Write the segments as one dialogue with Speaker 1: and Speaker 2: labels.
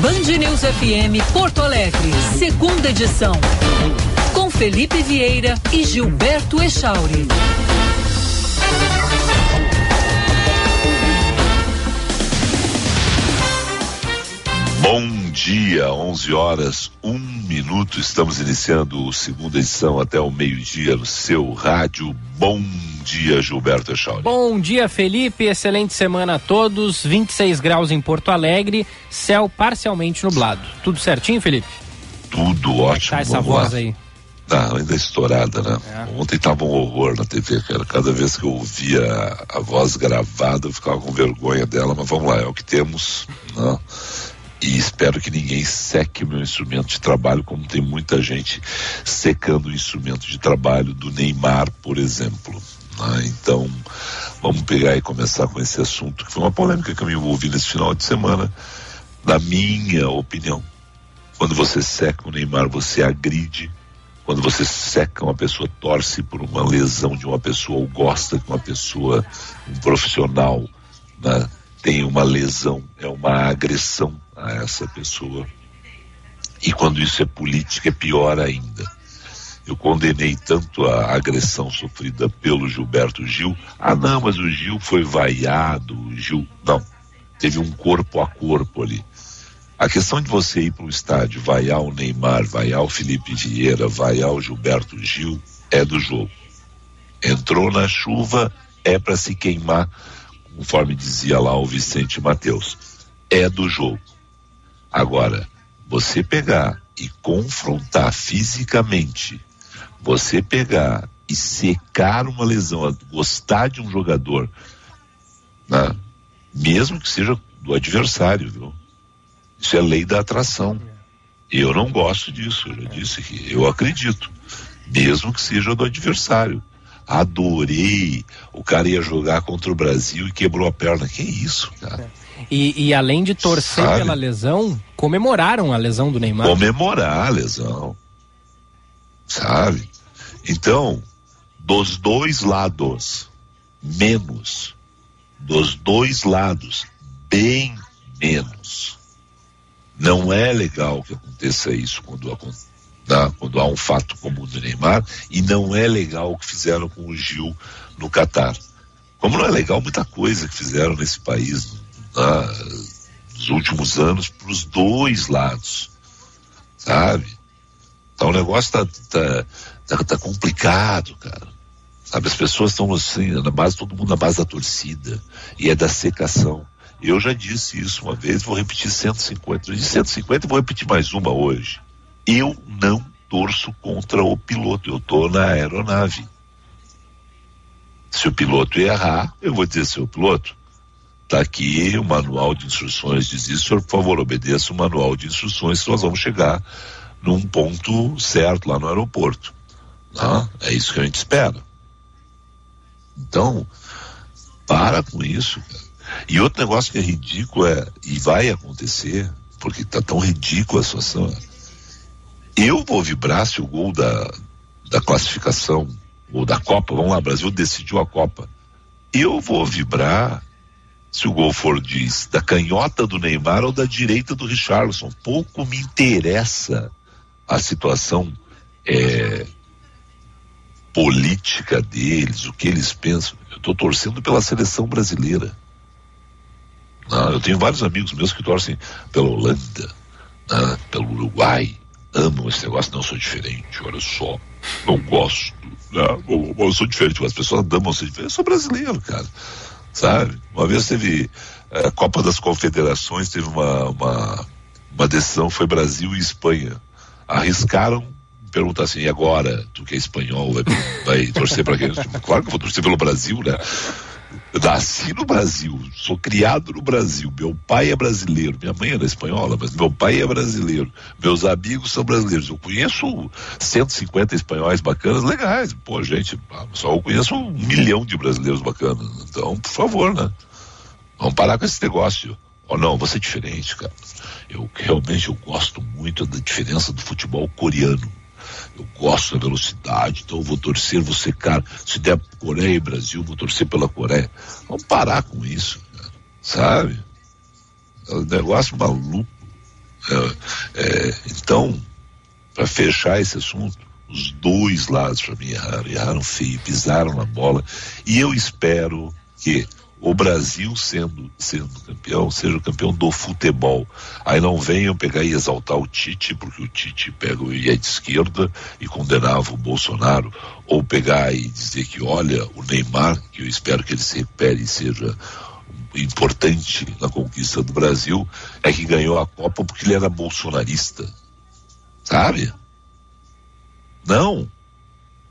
Speaker 1: Band News FM Porto Alegre, segunda edição. Com Felipe Vieira e Gilberto Echauri.
Speaker 2: Bom dia, 11 horas, um minuto. Estamos iniciando a segunda edição até o meio-dia no seu rádio. Bom dia, Gilberto Echauri.
Speaker 3: Bom dia, Felipe. Excelente semana a todos. 26 graus em Porto Alegre, céu parcialmente nublado. Tudo certinho, Felipe?
Speaker 2: Tudo ótimo.
Speaker 3: Tá essa voz lá. aí.
Speaker 2: Não, ainda estourada, né? É. Ontem tava um horror na TV, cara. Cada vez que eu ouvia a, a voz gravada, eu ficava com vergonha dela, mas vamos lá, é o que temos, né? e espero que ninguém seque o meu instrumento de trabalho, como tem muita gente secando o instrumento de trabalho do Neymar, por exemplo. Né? Então, vamos pegar e começar com esse assunto, que foi uma polêmica que eu me envolvi nesse final de semana. Na minha opinião, quando você seca o Neymar, você agride. Quando você seca uma pessoa, torce por uma lesão de uma pessoa ou gosta que uma pessoa, um profissional, né, tem uma lesão, é uma agressão a essa pessoa. E quando isso é política, é pior ainda. Eu condenei tanto a agressão sofrida pelo Gilberto Gil. Ah, não, mas o Gil foi vaiado, o Gil. Não. Teve um corpo a corpo ali. A questão de você ir para o estádio, vaiar o Neymar, vaiar o Felipe Vieira, vaiar o Gilberto Gil, é do jogo. Entrou na chuva, é para se queimar, conforme dizia lá o Vicente Mateus. É do jogo. Agora, você pegar e confrontar fisicamente, você pegar e secar uma lesão, gostar de um jogador, né? mesmo que seja do adversário, viu? Isso é lei da atração. Eu não gosto disso, eu já disse que eu acredito, mesmo que seja do adversário. Adorei. O cara ia jogar contra o Brasil e quebrou a perna. Que isso, cara?
Speaker 3: E, e além de torcer Sabe? pela lesão, comemoraram a lesão do Neymar.
Speaker 2: Comemorar a lesão. Sabe? Então, dos dois lados, menos. Dos dois lados, bem menos. Não é legal que aconteça isso quando, tá? quando há um fato como o do Neymar, e não é legal o que fizeram com o Gil no Catar. Como não é legal muita coisa que fizeram nesse país nos últimos anos para os dois lados, sabe? Então o negócio tá, tá, tá, tá complicado, cara. Sabe, as pessoas estão assim, na base, todo mundo na base da torcida. E é da secação. Eu já disse isso uma vez, vou repetir 150. Eu disse 150 e vou repetir mais uma hoje. Eu não torço contra o piloto, eu tô na aeronave. Se o piloto errar, eu vou dizer, seu piloto, Está aqui o manual de instruções, diz isso, senhor, por favor, obedeça o manual de instruções, nós vamos chegar num ponto certo lá no aeroporto. Né? É isso que a gente espera. Então, para com isso. E outro negócio que é ridículo é, e vai acontecer, porque está tão ridícula a situação. Eu vou vibrar se o gol da, da classificação, ou da Copa, vamos lá, Brasil decidiu a Copa. Eu vou vibrar se o gol for de, da canhota do Neymar ou da direita do Richarlison. Pouco me interessa a situação é, política deles, o que eles pensam. Eu estou torcendo pela seleção brasileira. Ah, eu tenho vários amigos meus que torcem pela Holanda, ah, pelo Uruguai. Amam esse negócio, não sou diferente, olha só. Não gosto. Né? Eu, eu sou diferente, as pessoas amam ser diferente. Eu sou brasileiro, cara sabe? Uma vez teve a eh, Copa das Confederações, teve uma, uma, uma decisão, foi Brasil e Espanha. Arriscaram perguntar assim, agora, tu que é espanhol, vai, vai torcer para quem? Claro que eu vou torcer pelo Brasil, né? Eu nasci no Brasil, sou criado no Brasil, meu pai é brasileiro, minha mãe era espanhola, mas meu pai é brasileiro, meus amigos são brasileiros. Eu conheço 150 espanhóis bacanas, legais. Pô, gente, só eu conheço um milhão de brasileiros bacanas. Então, por favor, né? Vamos parar com esse negócio. Oh, não, você é diferente, cara. Eu realmente eu gosto muito da diferença do futebol coreano eu gosto da velocidade, então eu vou torcer, vou ser cara. Se der Coreia e Brasil, vou torcer pela Coreia. Vamos parar com isso, cara, sabe? É um negócio maluco. É, é, então, para fechar esse assunto, os dois lados para mim erraram, erraram feio, pisaram na bola. E eu espero que o Brasil sendo, sendo campeão, seja o campeão do futebol. Aí não venham pegar e exaltar o Tite, porque o Tite pega o ia de esquerda e condenava o Bolsonaro, ou pegar e dizer que, olha, o Neymar, que eu espero que ele se recupere e seja importante na conquista do Brasil, é que ganhou a Copa porque ele era bolsonarista. Sabe? Não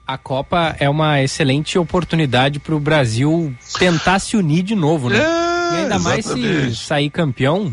Speaker 3: a Copa é uma excelente oportunidade para o Brasil tentar se unir de novo, né? É, e ainda exatamente. mais se sair campeão.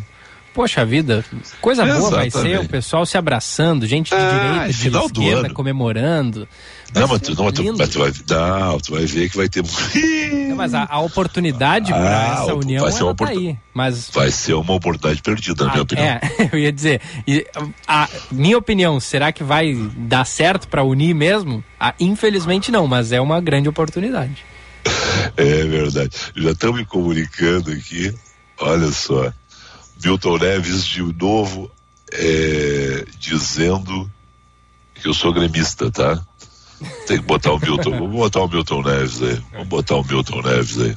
Speaker 3: Poxa vida, coisa boa vai ser o pessoal se abraçando, gente de é, direita, de esquerda, comemorando.
Speaker 2: Não, mas tu, não, tu, mas tu, vai, não, tu vai ver que vai ter.
Speaker 3: Mas a, a oportunidade ah, para essa união vai ser uma tá aí. Mas...
Speaker 2: Vai ser uma oportunidade perdida, na ah, minha opinião.
Speaker 3: É, eu ia dizer. E, a, minha opinião, será que vai dar certo para unir mesmo? Ah, infelizmente não, mas é uma grande oportunidade.
Speaker 2: É verdade. Já estão me comunicando aqui. Olha só. Milton Neves de novo é, dizendo que eu sou gremista, tá? Tem que botar o Milton. Vamos botar o Milton Neves aí. Vamos botar o Milton Neves aí.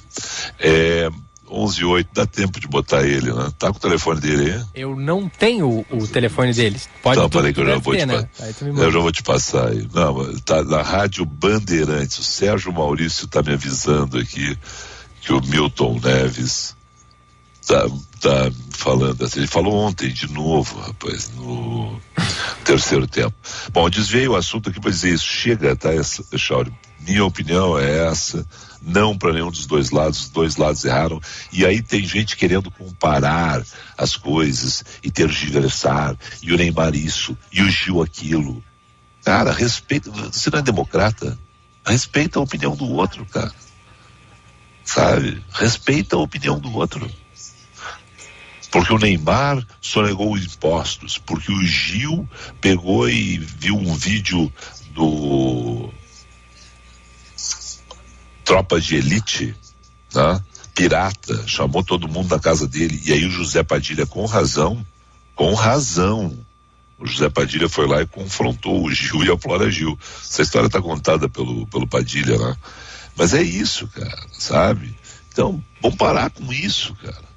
Speaker 2: É. 11 e 8, dá tempo de botar ele, né? Tá com o telefone dele aí?
Speaker 3: Eu não tenho o, telefone dele. Pode
Speaker 2: Então, peraí que eu já vou ter, te né? Eu já vou te passar aí. Não, tá na Rádio Bandeirantes. O Sérgio Maurício tá me avisando aqui que o Milton Neves tá, tá falando assim. Ele falou ontem de novo, rapaz, no terceiro tempo. Bom, desviei o assunto aqui para dizer isso. Chega, tá, Chauri? Minha opinião é essa. Não para nenhum dos dois lados, os dois lados erraram. E aí tem gente querendo comparar as coisas e tergiversar, e o Neymar isso, e o Gil aquilo. Cara, respeita. Você não é democrata? Respeita a opinião do outro, cara. Sabe? Respeita a opinião do outro. Porque o Neymar sonegou impostos, porque o Gil pegou e viu um vídeo do Tropa de Elite, né? pirata, chamou todo mundo da casa dele, e aí o José Padilha, com razão, com razão, o José Padilha foi lá e confrontou o Gil e a Flora Gil. Essa história está contada pelo, pelo Padilha, né? Mas é isso, cara, sabe? Então, vamos parar com isso, cara.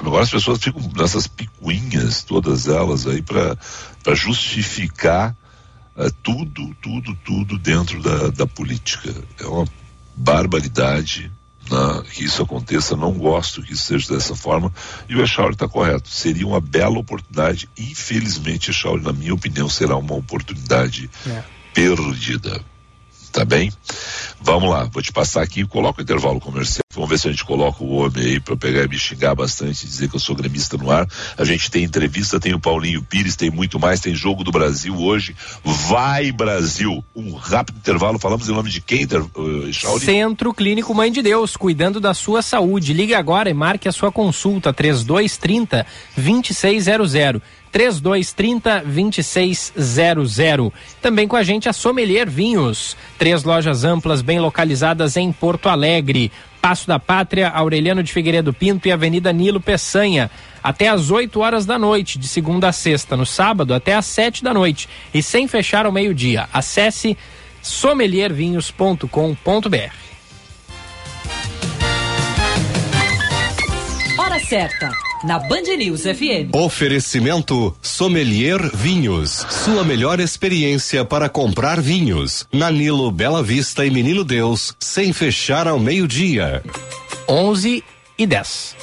Speaker 2: Agora as pessoas ficam nessas picuinhas, todas elas aí, para justificar uh, tudo, tudo, tudo dentro da, da política. É uma barbaridade né, que isso aconteça. Não gosto que isso seja dessa forma. E o Echauri está correto. Seria uma bela oportunidade. Infelizmente, Echauri, na minha opinião, será uma oportunidade é. perdida. Tá bem? Vamos lá, vou te passar aqui coloco o intervalo comercial. Vamos ver se a gente coloca o homem aí para pegar e me xingar bastante e dizer que eu sou gremista no ar. A gente tem entrevista, tem o Paulinho Pires, tem muito mais, tem jogo do Brasil hoje. Vai Brasil! Um rápido intervalo, falamos em nome de quem, uh,
Speaker 3: Centro Clínico Mãe de Deus, cuidando da sua saúde. Ligue agora e marque a sua consulta, 3230 2600. 3230 2600. Também com a gente a Sommelier Vinhos. Três lojas amplas bem localizadas em Porto Alegre. Passo da Pátria, Aureliano de Figueiredo Pinto e Avenida Nilo Peçanha. Até às 8 horas da noite, de segunda a sexta. No sábado, até às 7 da noite. E sem fechar ao meio-dia. Acesse sommeliervinhos.com.br.
Speaker 1: Hora certa na Band News FM.
Speaker 4: Oferecimento Sommelier Vinhos. Sua melhor experiência para comprar vinhos. Na Nilo Bela Vista e Menino Deus, sem fechar ao meio-dia.
Speaker 3: 11 e 10.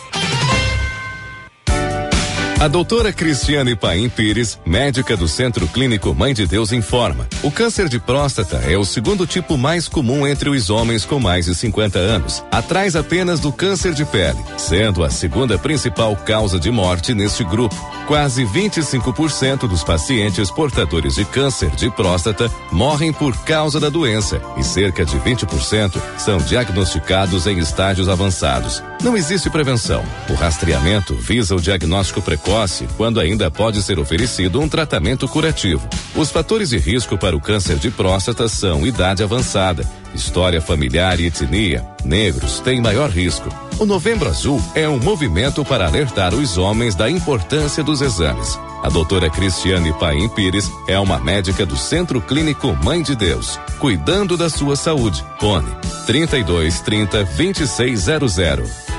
Speaker 4: A doutora Cristiane Paim Pires, médica do Centro Clínico Mãe de Deus, informa: o câncer de próstata é o segundo tipo mais comum entre os homens com mais de 50 anos, atrás apenas do câncer de pele, sendo a segunda principal causa de morte neste grupo. Quase 25% dos pacientes portadores de câncer de próstata morrem por causa da doença e cerca de 20% são diagnosticados em estágios avançados. Não existe prevenção. O rastreamento visa o diagnóstico precoce quando ainda pode ser oferecido um tratamento curativo. Os fatores de risco para o câncer de próstata são idade avançada, história familiar e etnia. Negros têm maior risco O Novembro Azul é um movimento para alertar os homens da importância dos exames. A doutora Cristiane Paim Pires é uma médica do Centro Clínico Mãe de Deus, cuidando da sua saúde. Fone 32 30 2600.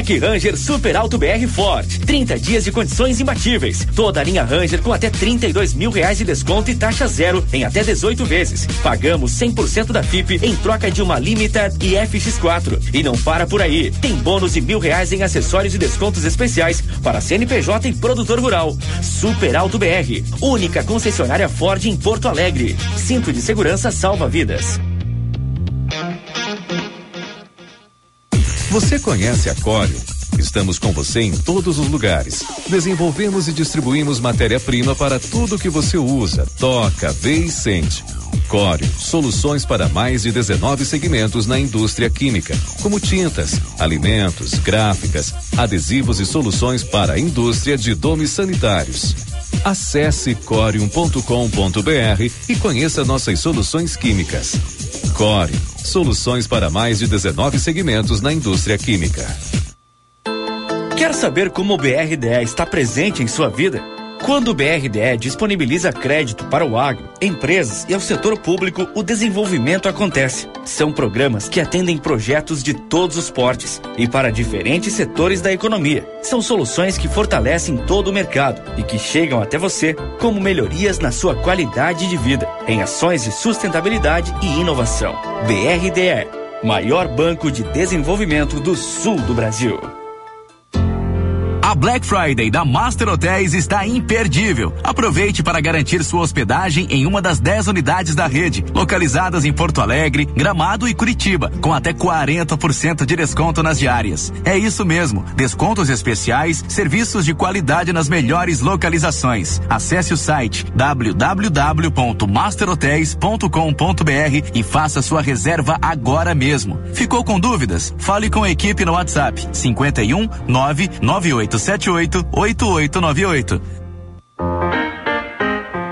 Speaker 5: Black Ranger Super Alto BR Ford. 30 dias de condições imbatíveis. Toda a linha Ranger com até 32 mil reais de desconto e taxa zero em até 18 vezes. Pagamos 100% da FIP em troca de uma Limited e FX4. E não para por aí. Tem bônus de mil reais em acessórios e descontos especiais para CNPJ e produtor rural. Super Alto BR. Única concessionária Ford em Porto Alegre. Cinto de segurança salva vidas.
Speaker 4: Você conhece a Cório? Estamos com você em todos os lugares. Desenvolvemos e distribuímos matéria-prima para tudo que você usa, toca, vê e sente. Cório, soluções para mais de 19 segmentos na indústria química, como tintas, alimentos, gráficas, adesivos e soluções para a indústria de domes sanitários. Acesse corium.com.br e conheça nossas soluções químicas. Core, soluções para mais de 19 segmentos na indústria química.
Speaker 5: Quer saber como o BRDE está presente em sua vida? Quando o BRDE disponibiliza crédito para o agro, empresas e ao setor público, o desenvolvimento acontece. São programas que atendem projetos de todos os portes e para diferentes setores da economia. São soluções que fortalecem todo o mercado e que chegam até você como melhorias na sua qualidade de vida, em ações de sustentabilidade e inovação. BRDE, maior banco de desenvolvimento do sul do Brasil.
Speaker 6: A Black Friday da Master Hotels está imperdível. Aproveite para garantir sua hospedagem em uma das 10 unidades da rede, localizadas em Porto Alegre, Gramado e Curitiba, com até 40% de desconto nas diárias. É isso mesmo, descontos especiais, serviços de qualidade nas melhores localizações. Acesse o site www.masterhotels.com.br e faça sua reserva agora mesmo. Ficou com dúvidas? Fale com a equipe no WhatsApp 51 998 8898.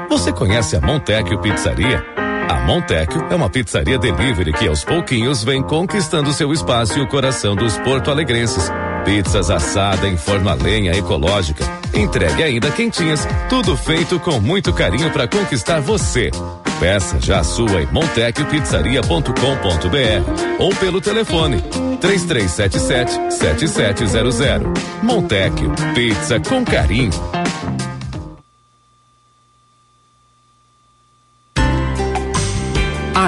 Speaker 4: Você conhece a Montecchio Pizzaria? A Montecchio é uma pizzaria delivery que aos pouquinhos vem conquistando seu espaço e o coração dos porto-alegrenses. Pizzas assada em forno a lenha ecológica, entregue ainda quentinhas, tudo feito com muito carinho para conquistar você. Peça já a sua em montecchiopizzaria.com.br ou pelo telefone 3377 7700. Montecchio, pizza com carinho.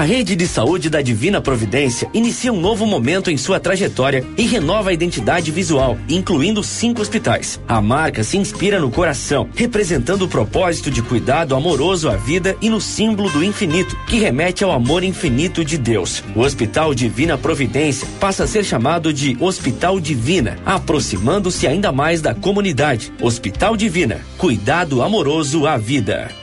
Speaker 5: A rede de saúde da Divina Providência inicia um novo momento em sua trajetória e renova a identidade visual, incluindo cinco hospitais. A marca se inspira no coração, representando o propósito de cuidado amoroso à vida e no símbolo do infinito, que remete ao amor infinito de Deus. O Hospital Divina Providência passa a ser chamado de Hospital Divina, aproximando-se ainda mais da comunidade. Hospital Divina, cuidado amoroso à vida.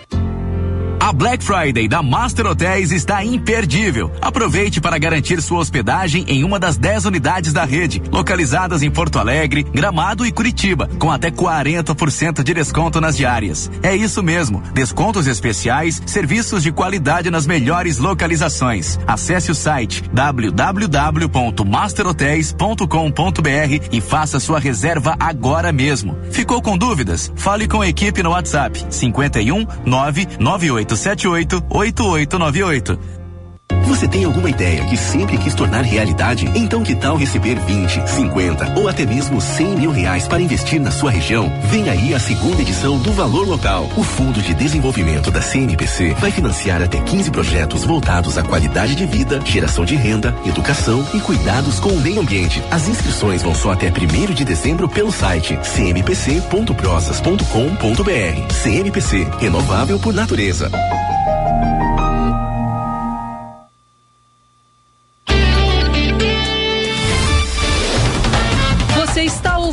Speaker 6: A Black Friday da Master Hotels está imperdível. Aproveite para garantir sua hospedagem em uma das 10 unidades da rede, localizadas em Porto Alegre, Gramado e Curitiba, com até 40% de desconto nas diárias. É isso mesmo, descontos especiais, serviços de qualidade nas melhores localizações. Acesse o site www.masterhotels.com.br e faça sua reserva agora mesmo. Ficou com dúvidas? Fale com a equipe no WhatsApp 51 998 8898.
Speaker 7: Você tem alguma ideia que sempre quis tornar realidade? Então que tal receber 20, 50 ou até mesmo 100 mil reais para investir na sua região? Vem aí a segunda edição do Valor Local. O Fundo de Desenvolvimento da CNPC vai financiar até 15 projetos voltados à qualidade de vida, geração de renda, educação e cuidados com o meio ambiente. As inscrições vão só até 1 de dezembro pelo site cmpc.prosas.com.br. CNPC, renovável por natureza.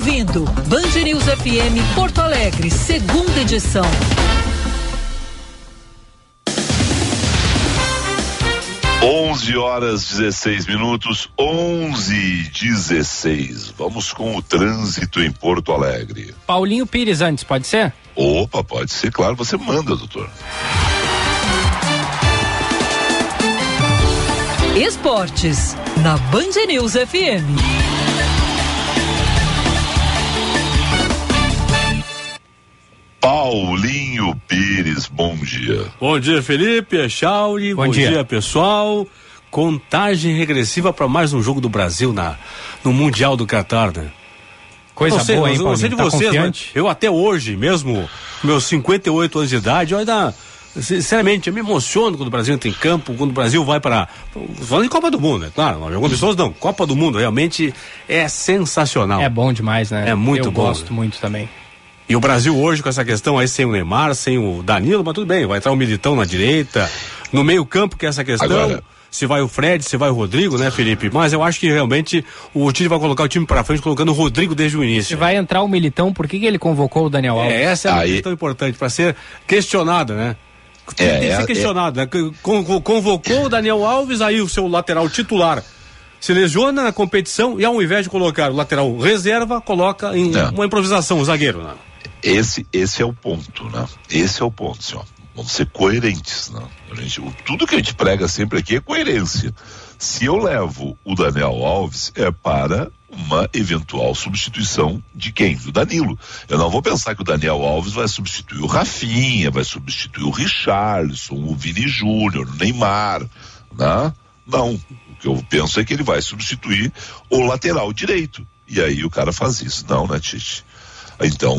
Speaker 1: Ouvindo Band News FM Porto Alegre, segunda edição.
Speaker 2: Onze horas 16 minutos, onze dezesseis. Vamos com o trânsito em Porto Alegre.
Speaker 3: Paulinho Pires antes, pode ser?
Speaker 2: Opa, pode ser, claro, você manda, doutor.
Speaker 1: Esportes, na Band News FM.
Speaker 2: Paulinho Pires, bom dia.
Speaker 8: Bom dia, Felipe, Chauri, bom, bom dia. dia. pessoal. Contagem regressiva para mais um jogo do Brasil na, no Mundial do Qatar, né?
Speaker 3: Coisa
Speaker 8: não sei,
Speaker 3: boa, hein,
Speaker 8: Não sei de
Speaker 3: tá
Speaker 8: vocês,
Speaker 3: confiante?
Speaker 8: mas eu até hoje, mesmo meus 58 anos de idade, eu ainda sinceramente, eu me emociono quando o Brasil entra em campo, quando o Brasil vai para. Falando em Copa do Mundo, é claro, algumas pessoas não. Copa do Mundo realmente é sensacional.
Speaker 3: É bom demais, né?
Speaker 8: É muito
Speaker 3: eu
Speaker 8: bom.
Speaker 3: Eu gosto
Speaker 8: né?
Speaker 3: muito também.
Speaker 8: E o Brasil hoje com essa questão aí sem o Neymar, sem o Danilo, mas tudo bem, vai entrar o Militão na direita, no meio-campo que é essa questão.
Speaker 2: Agora...
Speaker 8: Se vai o Fred, se vai o Rodrigo, né, Felipe? Mas eu acho que realmente o Tite vai colocar o time para frente colocando o Rodrigo desde o início.
Speaker 3: Se vai entrar o Militão, por que, que ele convocou o Daniel Alves?
Speaker 8: É, essa é a
Speaker 2: Aí...
Speaker 8: questão importante, para ser questionada, né? Tem,
Speaker 2: É,
Speaker 8: tem que
Speaker 2: é,
Speaker 8: ser questionado, né? Con- Convocou o Daniel Alves, aí o seu lateral titular se lesiona na competição e ao invés de colocar o lateral reserva, coloca em
Speaker 2: É.
Speaker 8: uma improvisação, o zagueiro, né?
Speaker 2: Esse, esse é o ponto, né? Esse é o ponto, senhor. Vamos ser coerentes, né? A gente, tudo que a gente prega sempre aqui é coerência. Se eu levo o Daniel Alves, é para uma eventual substituição de quem? Do Danilo. Eu não vou pensar que o Daniel Alves vai substituir o Rafinha, vai substituir o Richarlison, o Vini Júnior, o Neymar, né? Não. O que eu penso é que ele vai substituir o lateral direito. E aí o cara faz isso. Não, né, Tite? Então,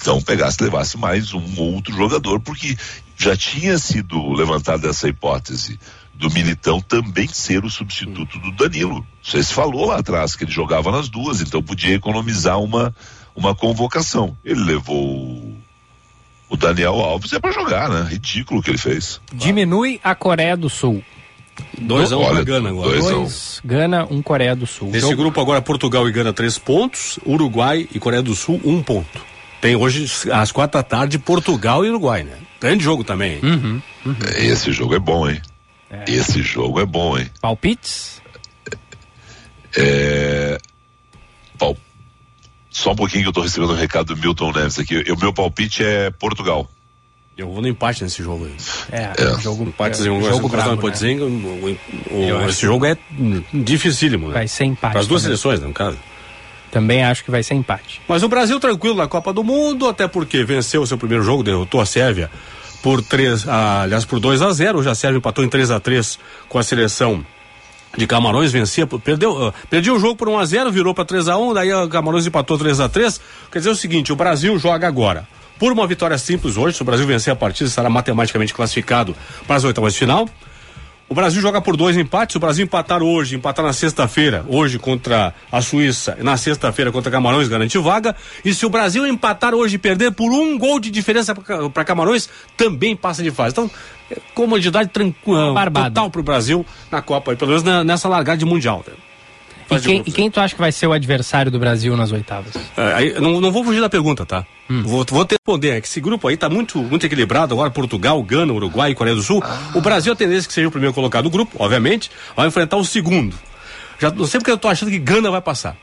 Speaker 2: então pegasse, levasse mais um outro jogador, porque já tinha sido levantada essa hipótese do Militão também ser o substituto do Danilo. Você se falou lá atrás que ele jogava nas duas, então podia economizar uma, uma convocação. Ele levou o Daniel Alves é para jogar, né? Ridículo o que ele fez.
Speaker 3: Diminui a Coreia do Sul.
Speaker 8: 2 a 1 um
Speaker 2: Olha,
Speaker 8: pra Gana agora.
Speaker 2: dois a um.
Speaker 3: Dois, Gana, um Coreia do Sul.
Speaker 8: Nesse
Speaker 3: Jogo-
Speaker 8: grupo agora Portugal e Gana três pontos, Uruguai e Coreia do Sul um ponto. Tem hoje às quatro da tarde Portugal e Uruguai, né? Grande jogo também. hein?
Speaker 2: Esse jogo é bom, hein? Esse jogo é bom, hein?
Speaker 3: Palpites?
Speaker 2: É... Pal- Só um pouquinho que eu tô recebendo um recado do Milton Neves aqui. O meu palpite é Portugal.
Speaker 8: Eu vou no empate nesse jogo aí.
Speaker 3: É,
Speaker 2: É.
Speaker 3: jogo,
Speaker 8: Empatezinho,
Speaker 3: é,
Speaker 8: jogo
Speaker 3: né?
Speaker 8: empatezinho, o- esse jogo é dificílimo, né?
Speaker 3: Vai ser empate.
Speaker 8: Para as duas seleções, né, no caso.
Speaker 3: Também acho que vai ser empate.
Speaker 8: Mas o Brasil tranquilo na Copa do Mundo, até porque venceu o seu primeiro jogo, derrotou a Sérvia por 3, ah, aliás, por 2 a 0 Hoje a Sérvia empatou em 3 a 3 com a seleção de Camarões, vencia, perdeu, ah, perdia o jogo por 1 a 0 virou para 3 a 1 daí a Camarões empatou 3 a 3 Quer dizer o seguinte, o Brasil joga agora. Por uma vitória simples hoje, se o Brasil vencer a partida, estará matematicamente classificado para as oitavas de final. O Brasil joga por dois empates. Se o Brasil empatar hoje, empatar na sexta-feira, hoje contra a Suíça, e na sexta-feira contra Camarões, garante vaga. E se o Brasil empatar hoje e perder por um gol de diferença para Camarões, também passa de fase. Então, é comodidade tranquila, total para o Brasil na Copa, e pelo menos na- nessa largada de Mundial. né?
Speaker 3: E quem, e quem tu acha que vai ser o adversário do Brasil nas oitavas?
Speaker 8: é, aí, não, não vou fugir da pergunta, tá? Vou, vou te responder. É que esse grupo aí tá muito, muito equilibrado. Agora, Portugal, Gana, Uruguai e Coreia do Sul. O Brasil, a tendência é que seja o primeiro colocado do grupo, obviamente, vai enfrentar o segundo. Já não sei porque eu tô achando que Gana vai passar.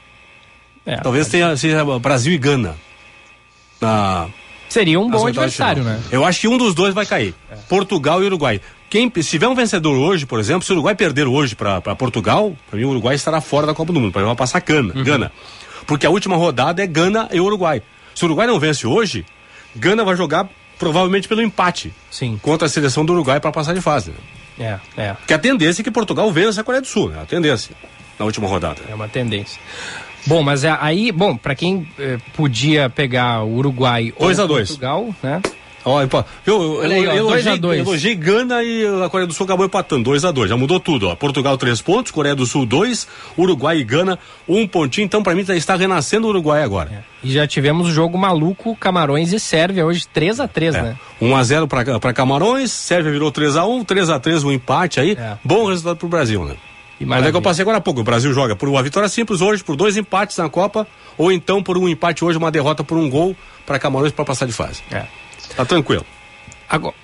Speaker 3: É,
Speaker 8: Talvez tenha, seja Brasil e Gana. Na,
Speaker 3: Seria um bom adversário, né?
Speaker 8: Eu acho que um dos dois vai cair. Portugal e Uruguai. Quem, se tiver um vencedor hoje, por exemplo, se o Uruguai perder hoje para Portugal, para mim o Uruguai estará fora da Copa do Mundo. Para mim vai passar Gana, Gana. Porque a última rodada é Gana e Uruguai. Se o Uruguai não vence hoje, Gana vai jogar provavelmente pelo empate
Speaker 3: Sim.
Speaker 8: contra a seleção do Uruguai para passar de fase. né?
Speaker 3: É, é.
Speaker 8: Que a tendência é que Portugal vença a Coreia do Sul, né? A tendência na última rodada.
Speaker 3: É uma tendência. Bom, mas é, aí, bom, pra quem eh, podia pegar o Uruguai ou
Speaker 8: Dois a dois.
Speaker 3: Portugal, né?
Speaker 8: Olha, pô, eu, eu,
Speaker 3: Olha aí, ó,
Speaker 8: eu
Speaker 3: dois a dois.
Speaker 8: elogiei Gana e a Coreia do Sul acabou empatando, 2 a 2 Já mudou tudo, ó. Portugal, três pontos, Coreia do Sul, dois, Uruguai e Gana, um pontinho. Então, pra mim, tá- está renascendo o Uruguai agora.
Speaker 3: E já tivemos o jogo maluco, Camarões e Sérvia, hoje 3 a 3 né?
Speaker 8: 1 a 0 para para Camarões, Sérvia virou 3 a 1 3 a 3 um empate aí.
Speaker 3: É.
Speaker 8: Bom resultado pro Brasil, né?
Speaker 3: E
Speaker 8: Mas é que eu passei agora há pouco. O Brasil joga por uma vitória simples hoje, por dois empates na Copa, ou então por um empate hoje, uma derrota por um gol para Camarões para passar de fase.
Speaker 3: É.
Speaker 8: Tá tranquilo.
Speaker 3: Agora...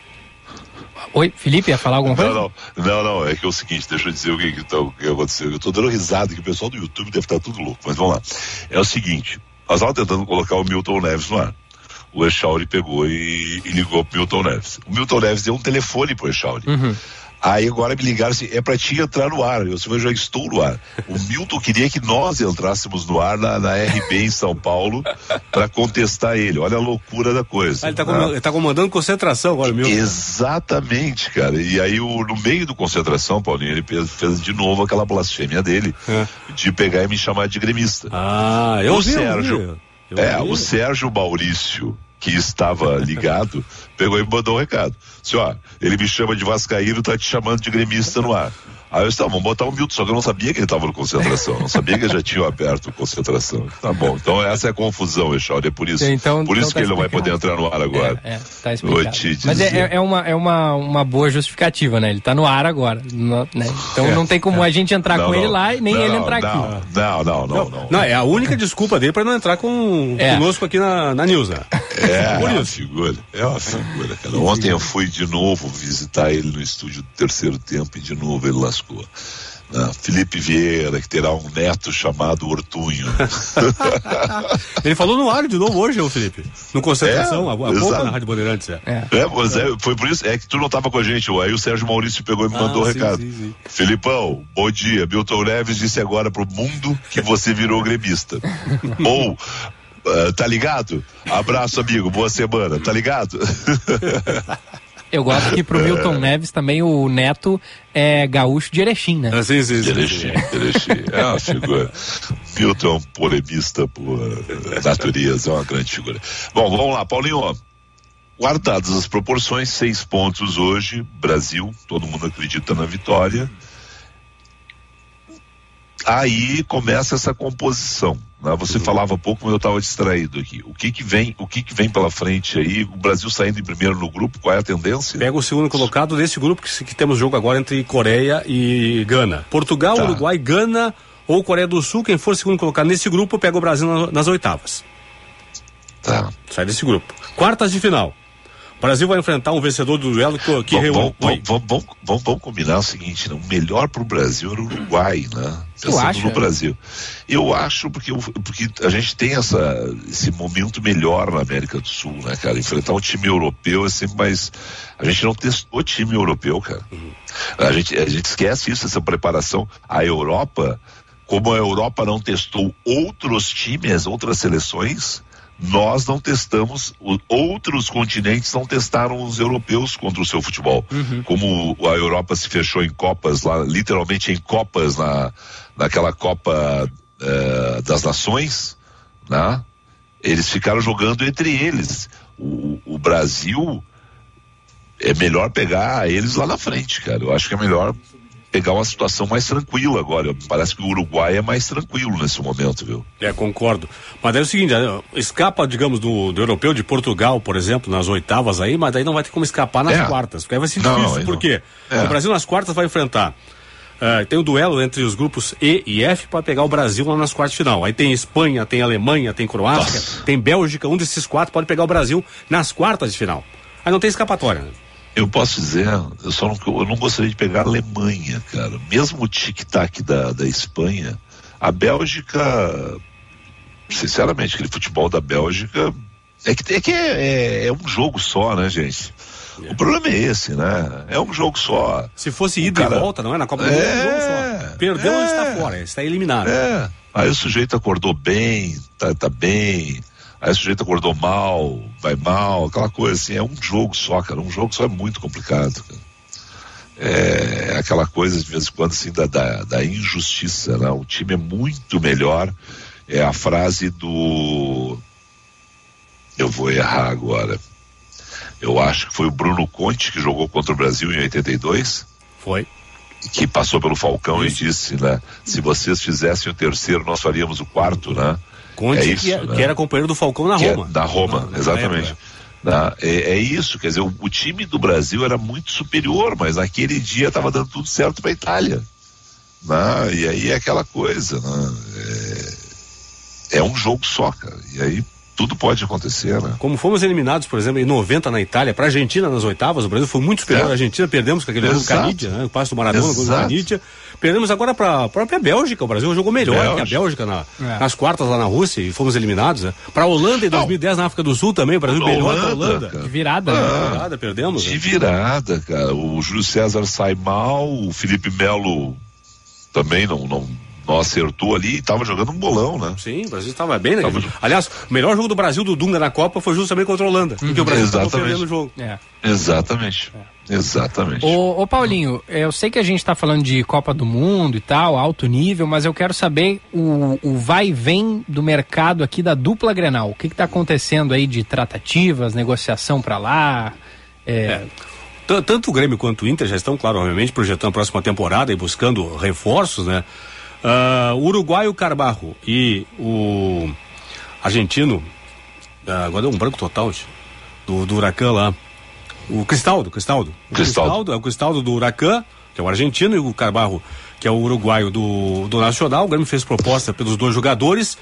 Speaker 3: Oi, Felipe, ia falar alguma coisa?
Speaker 2: Não, não, não, não, é que é o seguinte, deixa eu dizer o que, que, tá- o que aconteceu. Eu tô dando risada que o pessoal do YouTube deve estar tudo louco, mas vamos lá. É o seguinte, nós estávamos tentando colocar o Milton Neves no ar. O Echauri pegou e, e ligou pro Milton Neves. O Milton Neves deu um telefone pro Echauri. Aí agora me ligaram assim, é pra ti entrar no ar. Eu disse, eu já estou no ar. O Milton queria que nós entrássemos no ar na, na RB em São Paulo para contestar ele. Olha a loucura da coisa.
Speaker 8: Ah, ele, tá né? ele tá comandando concentração agora, Milton.
Speaker 2: Exatamente, cara. E aí o, no meio do concentração, Paulinho, ele fez, fez de novo aquela blasfêmia dele é. de pegar e me chamar de gremista.
Speaker 8: Ah, eu
Speaker 2: o
Speaker 8: vi,
Speaker 2: Sérgio.
Speaker 8: Eu vi.
Speaker 2: é, o Sérgio Maurício que estava ligado, pegou e mandou um recado. Ó, ele me chama de Vascaíno, tá te chamando de gremista no ar. Aí eu disse, tá, vamos botar um Milton, só que eu não sabia que ele estava no concentração, não sabia que ele já tinha aberto concentração. Tá bom, então essa é a confusão, Eixaldi, é por isso,
Speaker 3: então,
Speaker 2: por isso
Speaker 3: então
Speaker 2: que
Speaker 3: tá
Speaker 2: ele não vai poder entrar no ar agora.
Speaker 3: É, é tá explicado. Mas é, é, uma, é uma, uma boa justificativa, né? Ele tá no ar agora, né? Então é, não tem como a gente entrar
Speaker 2: não,
Speaker 3: com
Speaker 2: não,
Speaker 3: ele lá e nem
Speaker 2: não,
Speaker 3: ele entrar
Speaker 2: não,
Speaker 3: aqui.
Speaker 2: Não, não, não, não,
Speaker 8: não. é a única desculpa dele para não entrar com,
Speaker 3: É.
Speaker 8: conosco aqui na, na News, né?
Speaker 2: É, é uma figura, é uma figura, cara. Ontem eu fui de novo visitar ele no estúdio do terceiro tempo e de novo ele lascou. Ah, Felipe Vieira, que terá um neto chamado Ortunho.
Speaker 8: Ele falou no ar de novo hoje, ô Felipe. No concentração,
Speaker 2: É,
Speaker 8: há, há pouco na Rádio Bandeirantes. É.
Speaker 2: É, mas é, foi por isso, é que tu não tava com a gente, aí o Sérgio Maurício pegou e me
Speaker 8: Ah,
Speaker 2: mandou o
Speaker 8: sim,
Speaker 2: recado.
Speaker 8: sim, sim.
Speaker 2: Filipão, bom dia. Milton Neves disse agora pro mundo que você virou gremista. Ou, ah, tá ligado? Abraço, amigo, boa semana, tá ligado?
Speaker 3: Eu gosto que pro Milton Neves também o neto é gaúcho de Erechim, né?
Speaker 8: Ah, sim, sim, sim.
Speaker 2: Erechim, Erechim. É uma figura. Milton é um polemista por natureza, é uma grande figura. Bom, vamos lá, Paulinho. Guardadas as proporções, seis pontos hoje, Brasil, todo mundo acredita na vitória. Aí começa essa composição. né? Você falava pouco, mas eu estava distraído aqui. O que que vem, o que que vem pela frente aí? O Brasil saindo em primeiro no grupo, qual é a tendência?
Speaker 8: Pega o segundo colocado desse grupo que, que temos jogo agora entre Coreia e Gana. Portugal,
Speaker 2: Tá.
Speaker 8: Uruguai, Gana ou Coreia do Sul, quem for segundo colocado nesse grupo, pega o Brasil na- nas oitavas.
Speaker 2: Tá.
Speaker 8: Sai desse grupo. Quartas de final. O Brasil vai enfrentar um vencedor do duelo que, que
Speaker 2: Vamos,
Speaker 8: reúne.
Speaker 2: vamos, vamos, vamos, vamos- vamos combinar o seguinte, né? o melhor para o Brasil era o Uruguai, né?
Speaker 3: Tu
Speaker 2: Pensando no Brasil. Eu acho porque, porque a gente tem essa, esse momento melhor na América do Sul, né, cara? Enfrentar um time europeu é sempre mais. A gente não testou time europeu, cara. A, gente, a gente esquece isso, essa preparação. A Europa, como a Europa não testou outros times, outras seleções, nós não testamos, outros continentes não testaram os europeus contra o seu futebol. Como a Europa se fechou em Copas, lá, literalmente em Copas, na, naquela Copa eh, das Nações, né? Eles ficaram jogando entre eles. O, o Brasil é melhor pegar eles lá na frente, cara. Eu acho que é melhor pegar uma situação mais tranquila agora. Parece que o Uruguai é mais tranquilo nesse momento, viu?
Speaker 8: É, concordo. Mas é o seguinte, eh, escapa, digamos, do, do europeu de Portugal, por exemplo, nas oitavas aí, mas daí não vai ter como escapar nas
Speaker 2: É.
Speaker 8: quartas. Porque aí vai ser
Speaker 2: Não,
Speaker 8: difícil. Por quê?
Speaker 2: É.
Speaker 8: O Brasil nas quartas vai enfrentar. eh, tem o duelo entre os grupos E e F para pegar o Brasil lá nas quartas de final. Aí tem Espanha, tem Alemanha, tem Croácia,
Speaker 2: Nossa.
Speaker 8: tem Bélgica. Um desses quatro pode pegar o Brasil nas quartas de final. Aí não tem escapatória. né?
Speaker 2: Eu posso dizer, eu só não, eu não gostaria de pegar a Alemanha, cara. Mesmo o tic-tac da, da Espanha, a Bélgica, sinceramente, aquele futebol da Bélgica é que, é, que é, é- é um jogo só, né, gente? O problema é esse, né? É um jogo só.
Speaker 8: Se fosse ida
Speaker 2: cara-
Speaker 8: e volta, não é? Na Copa do Mundo é um jogo
Speaker 2: É,
Speaker 8: só. Perdeu,
Speaker 2: é.
Speaker 8: ele está fora, está eliminado.
Speaker 2: É. Aí o sujeito acordou bem, tá, tá bem. Aí o sujeito acordou mal, vai mal, aquela coisa assim. É um jogo só, cara. Um jogo só é muito complicado, cara. É aquela coisa de vez em quando assim da, da, da injustiça, né? O time é muito melhor. É a frase do. Eu vou errar agora. Eu acho que foi o Bruno Conte que jogou contra o Brasil em 82
Speaker 8: Foi.
Speaker 2: que passou pelo Falcão e disse, né? Se vocês fizessem o terceiro, nós faríamos o quarto, né?
Speaker 8: Conte,
Speaker 2: É isso,
Speaker 8: que, é-
Speaker 2: né?
Speaker 8: que era companheiro do Falcão na
Speaker 2: Que é
Speaker 8: Roma.
Speaker 2: da Roma,
Speaker 8: Na- na
Speaker 2: exatamente. Né? É, é isso, quer dizer, o, o time do Brasil era muito superior, mas naquele dia estava dando tudo certo para a Itália. Né? E aí é aquela coisa, né? É, é um jogo só, cara. E aí tudo pode acontecer, né?
Speaker 8: Como fomos eliminados, por exemplo, em 90 na Itália, para a Argentina nas oitavas, o Brasil foi muito superior à Argentina, perdemos com aquele gol do Canidia, né? O passo do Maradona, o gol do Canidia. Perdemos agora para a própria Bélgica, o Brasil jogou melhor Bélgica. que a Bélgica na, é. nas quartas lá na Rússia e fomos eliminados, né? Para a Holanda em 2010 Não. na África do Sul também, o Brasil melhor que a Holanda.
Speaker 3: De virada, né?
Speaker 2: ah, De virada, perdemos. De né? virada, cara. O Júlio César sai mal, o Felipe Melo também não, não não acertou ali e estava jogando um bolão, né?
Speaker 8: Sim, o Brasil estava bem, né? Tava... Aliás, o melhor jogo do Brasil do Dunga na Copa foi justamente contra a Holanda, porque o Brasil estava perdendo o jogo.
Speaker 2: É. Exatamente. É. Exatamente.
Speaker 3: Ô, ô, Paulinho, eu sei que a gente está falando de Copa do Mundo e tal, alto nível, mas eu quero saber o, o vai e vem do mercado aqui da dupla Grenal. O que está acontecendo aí de tratativas, negociação para lá?
Speaker 8: É... é. Tanto o Grêmio quanto o Inter já estão, claro, obviamente, projetando a próxima temporada e buscando reforços, né? Uh, o uruguaio Carbarro e o argentino, uh, agora deu um branco total, do, do Huracan lá. O Cristaldo, Cristaldo. O Cristaldo. Cristaldo é o Cristaldo do Huracan, que é o argentino, e o Carbarro, que é o uruguaio do, do Nacional. O Grêmio fez proposta pelos dois jogadores.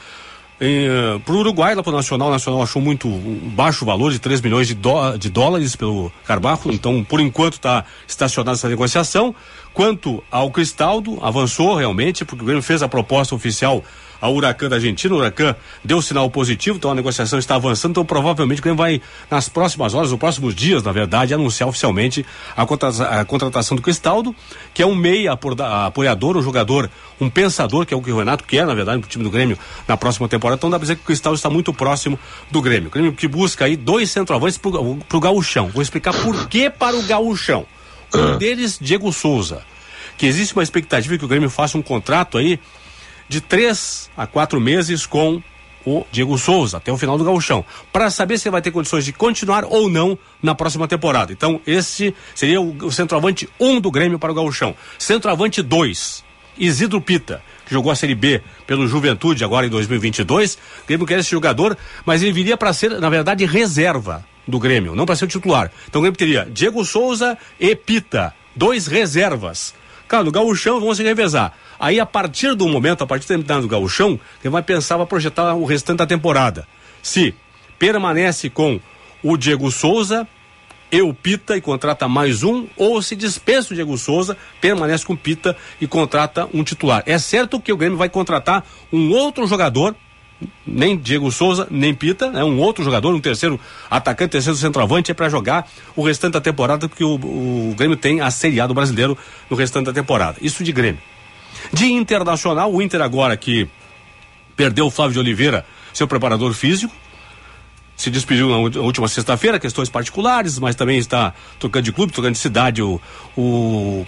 Speaker 8: Uh, para o Uruguai, lá para o Nacional, o Nacional achou muito um baixo valor de 3 milhões de, dó, de dólares pelo Carbarro, então por enquanto está estacionada essa negociação. Quanto ao Cristaldo, avançou realmente, porque o Grêmio fez a proposta oficial ao Huracan da Argentina. O Huracan deu sinal positivo, então a negociação está avançando. Então, provavelmente, o Grêmio vai, nas próximas horas, nos próximos dias, na verdade, anunciar oficialmente a, a contratação do Cristaldo, que é um meia apoiador, um jogador, um pensador, que é o que o Renato quer, na verdade, para o time do Grêmio na próxima temporada. Então, dá para dizer que o Cristaldo está muito próximo do Grêmio. O Grêmio que busca aí dois centroavantes para o Gaúchão. Vou explicar por que para o Gaúchão. Um ah. deles, Diego Souza. Que existe uma expectativa que o Grêmio faça um contrato aí de três a quatro meses com o Diego Souza até o final do gauchão, para saber se vai ter condições de continuar ou não na próxima temporada. Então, esse seria o, centroavante 1 um do Grêmio para o gauchão. Centroavante 2, Isidro Pita, que jogou a Série B pelo Juventude agora em 2022. O Grêmio quer esse jogador, mas ele viria para ser, na verdade, reserva do Grêmio, não para ser o titular. Então o Grêmio teria Diego Souza e Pita, dois reservas. Cara, no gauchão vão se revezar. Aí, a partir do momento, a partir do gauchão, ele vai pensar para projetar o restante da temporada. Se permanece com o Diego Souza e o Pita e contrata mais um, ou se dispensa o Diego Souza, permanece com Pita e contrata um titular. É certo que o Grêmio vai contratar um outro jogador nem Diego Souza, nem Pita, é um outro jogador, um terceiro atacante, terceiro centroavante, é para jogar o restante da temporada, porque o, o Grêmio tem a Série A do brasileiro no restante da temporada. Isso de Grêmio. De Internacional, o Inter agora que perdeu o Flávio de Oliveira, seu preparador físico, se despediu na última sexta-feira, questões particulares, mas também está trocando de clube, trocando de cidade o, o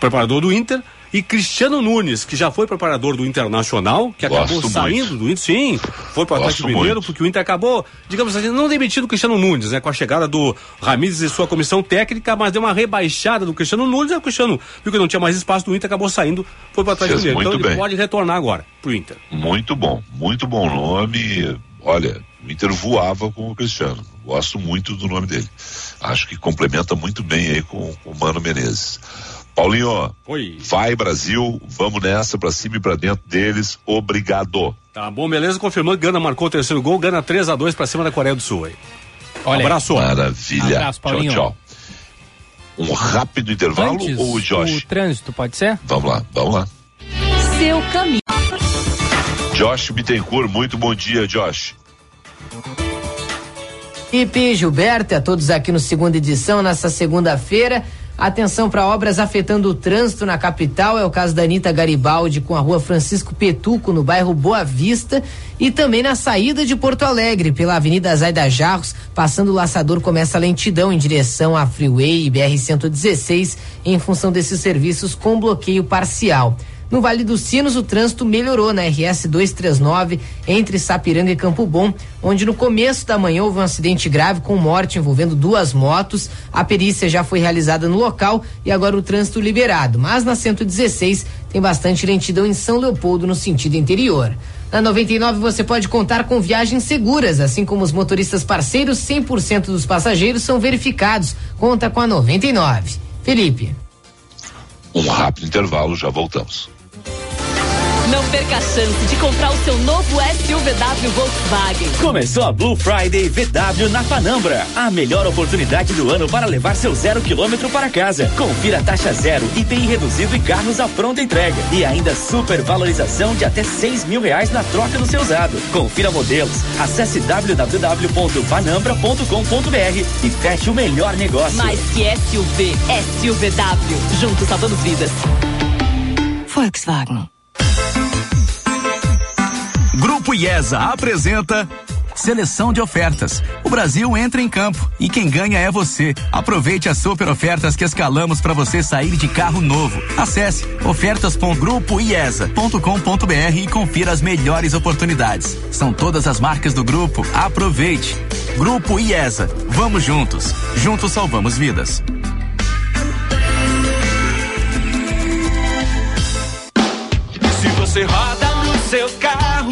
Speaker 8: preparador do Inter. E Cristiano Nunes, que já foi preparador do Internacional, que Gosto acabou saindo muito. do Inter, sim, foi para o Atlético Mineiro, porque o Inter acabou, digamos assim, não demitindo o Cristiano Nunes, né? Com a chegada do Ramires e sua comissão técnica, mas deu uma rebaixada do Cristiano Nunes, e o Cristiano viu que não tinha mais espaço do Inter, acabou saindo, foi para o Atlético Mineiro. Então ele bem. pode retornar agora pro Inter.
Speaker 2: Muito bom, muito bom nome. Olha, o Inter voava com o Cristiano. Gosto muito do nome dele. Acho que complementa muito bem aí com, com o Mano Menezes. Paulinho, Oi. vai Brasil, vamos nessa pra cima e pra dentro deles, obrigado.
Speaker 8: Tá bom, beleza, confirmando, Gana marcou o terceiro gol, Gana 3 a 2 pra cima da Coreia do Sul aí.
Speaker 2: Olha, um abraço. Maravilha. Abraço,
Speaker 3: Paulinho.
Speaker 2: Tchau, tchau. Um rápido intervalo
Speaker 3: Antes,
Speaker 2: ou o Josh?
Speaker 3: O trânsito, pode ser?
Speaker 2: Vamos lá, vamos lá.
Speaker 1: Seu caminho.
Speaker 2: Josh Bittencourt, muito bom dia, Josh.
Speaker 9: Ipe Gilberto, a todos aqui no segunda edição, nessa segunda-feira. Atenção para obras afetando o trânsito na capital. É o caso da Anitta Garibaldi com a rua Francisco Petuco, no bairro Boa Vista. E também na saída de Porto Alegre, pela Avenida Zaida Jarros, passando o laçador, começa a lentidão em direção à Freeway e BR-116, em função desses serviços com bloqueio parcial. No Vale dos Sinos, o trânsito melhorou na RS 239 entre Sapiranga e Campo Bom, onde no começo da manhã houve um acidente grave com morte envolvendo duas motos. A perícia já foi realizada no local e agora o trânsito liberado. Mas na 116 tem bastante lentidão em São Leopoldo no sentido interior. Na 99 você pode contar com viagens seguras, assim como os motoristas parceiros, 100% dos passageiros são verificados. Conta com a 99. Felipe.
Speaker 2: Um rápido intervalo, já voltamos.
Speaker 10: Não perca a chance de comprar o seu novo SUVW Volkswagen.
Speaker 5: Começou a Blue Friday VW na Panambra. A melhor oportunidade do ano para levar seu zero quilômetro para casa. Confira a taxa zero, IPI reduzido e carros à pronta entrega. E ainda super valorização de até seis mil reais na troca do seu usado. Confira modelos. Acesse www.panambra.com.br e feche o melhor negócio.
Speaker 10: Mais que SUV, SUVW. Juntos salvando vidas.
Speaker 6: Volkswagen. Grupo IESA apresenta Seleção de ofertas. O Brasil entra em campo e quem ganha é você. Aproveite as super ofertas que escalamos para você sair de carro novo. Acesse ofertas.grupoiesa.com.br e confira as melhores oportunidades. São todas as marcas do grupo. Aproveite. Grupo IESA. Vamos juntos. Juntos salvamos vidas.
Speaker 11: Se você roda no seu carro,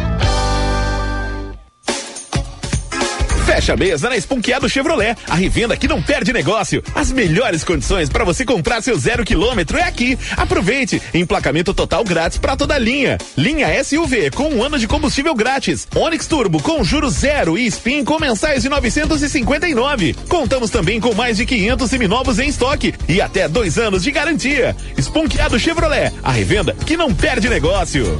Speaker 12: Fecha mesa na Esponqueado Chevrolet, a revenda que não perde negócio. As melhores condições para você comprar seu zero quilômetro é aqui. Aproveite, emplacamento total grátis para toda linha. Linha SUV com um ano de combustível grátis. Onix Turbo com juros zero e Spin com mensais de 959. Contamos também com mais de 500 seminovos em estoque e até dois anos de garantia. Esponqueado Chevrolet, a revenda que não perde negócio.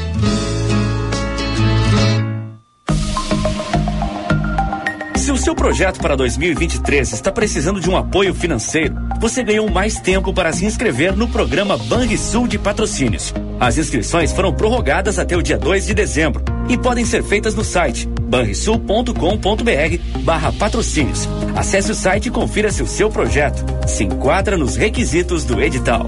Speaker 5: Projeto para 2023 está precisando de um apoio financeiro, você ganhou mais tempo para se inscrever no programa Banrisul de Patrocínios. As inscrições foram prorrogadas até o dia 2 de dezembro e podem ser feitas no site banrisul.com.br barra patrocínios. Acesse o site e confira se o seu projeto se enquadra nos requisitos do edital.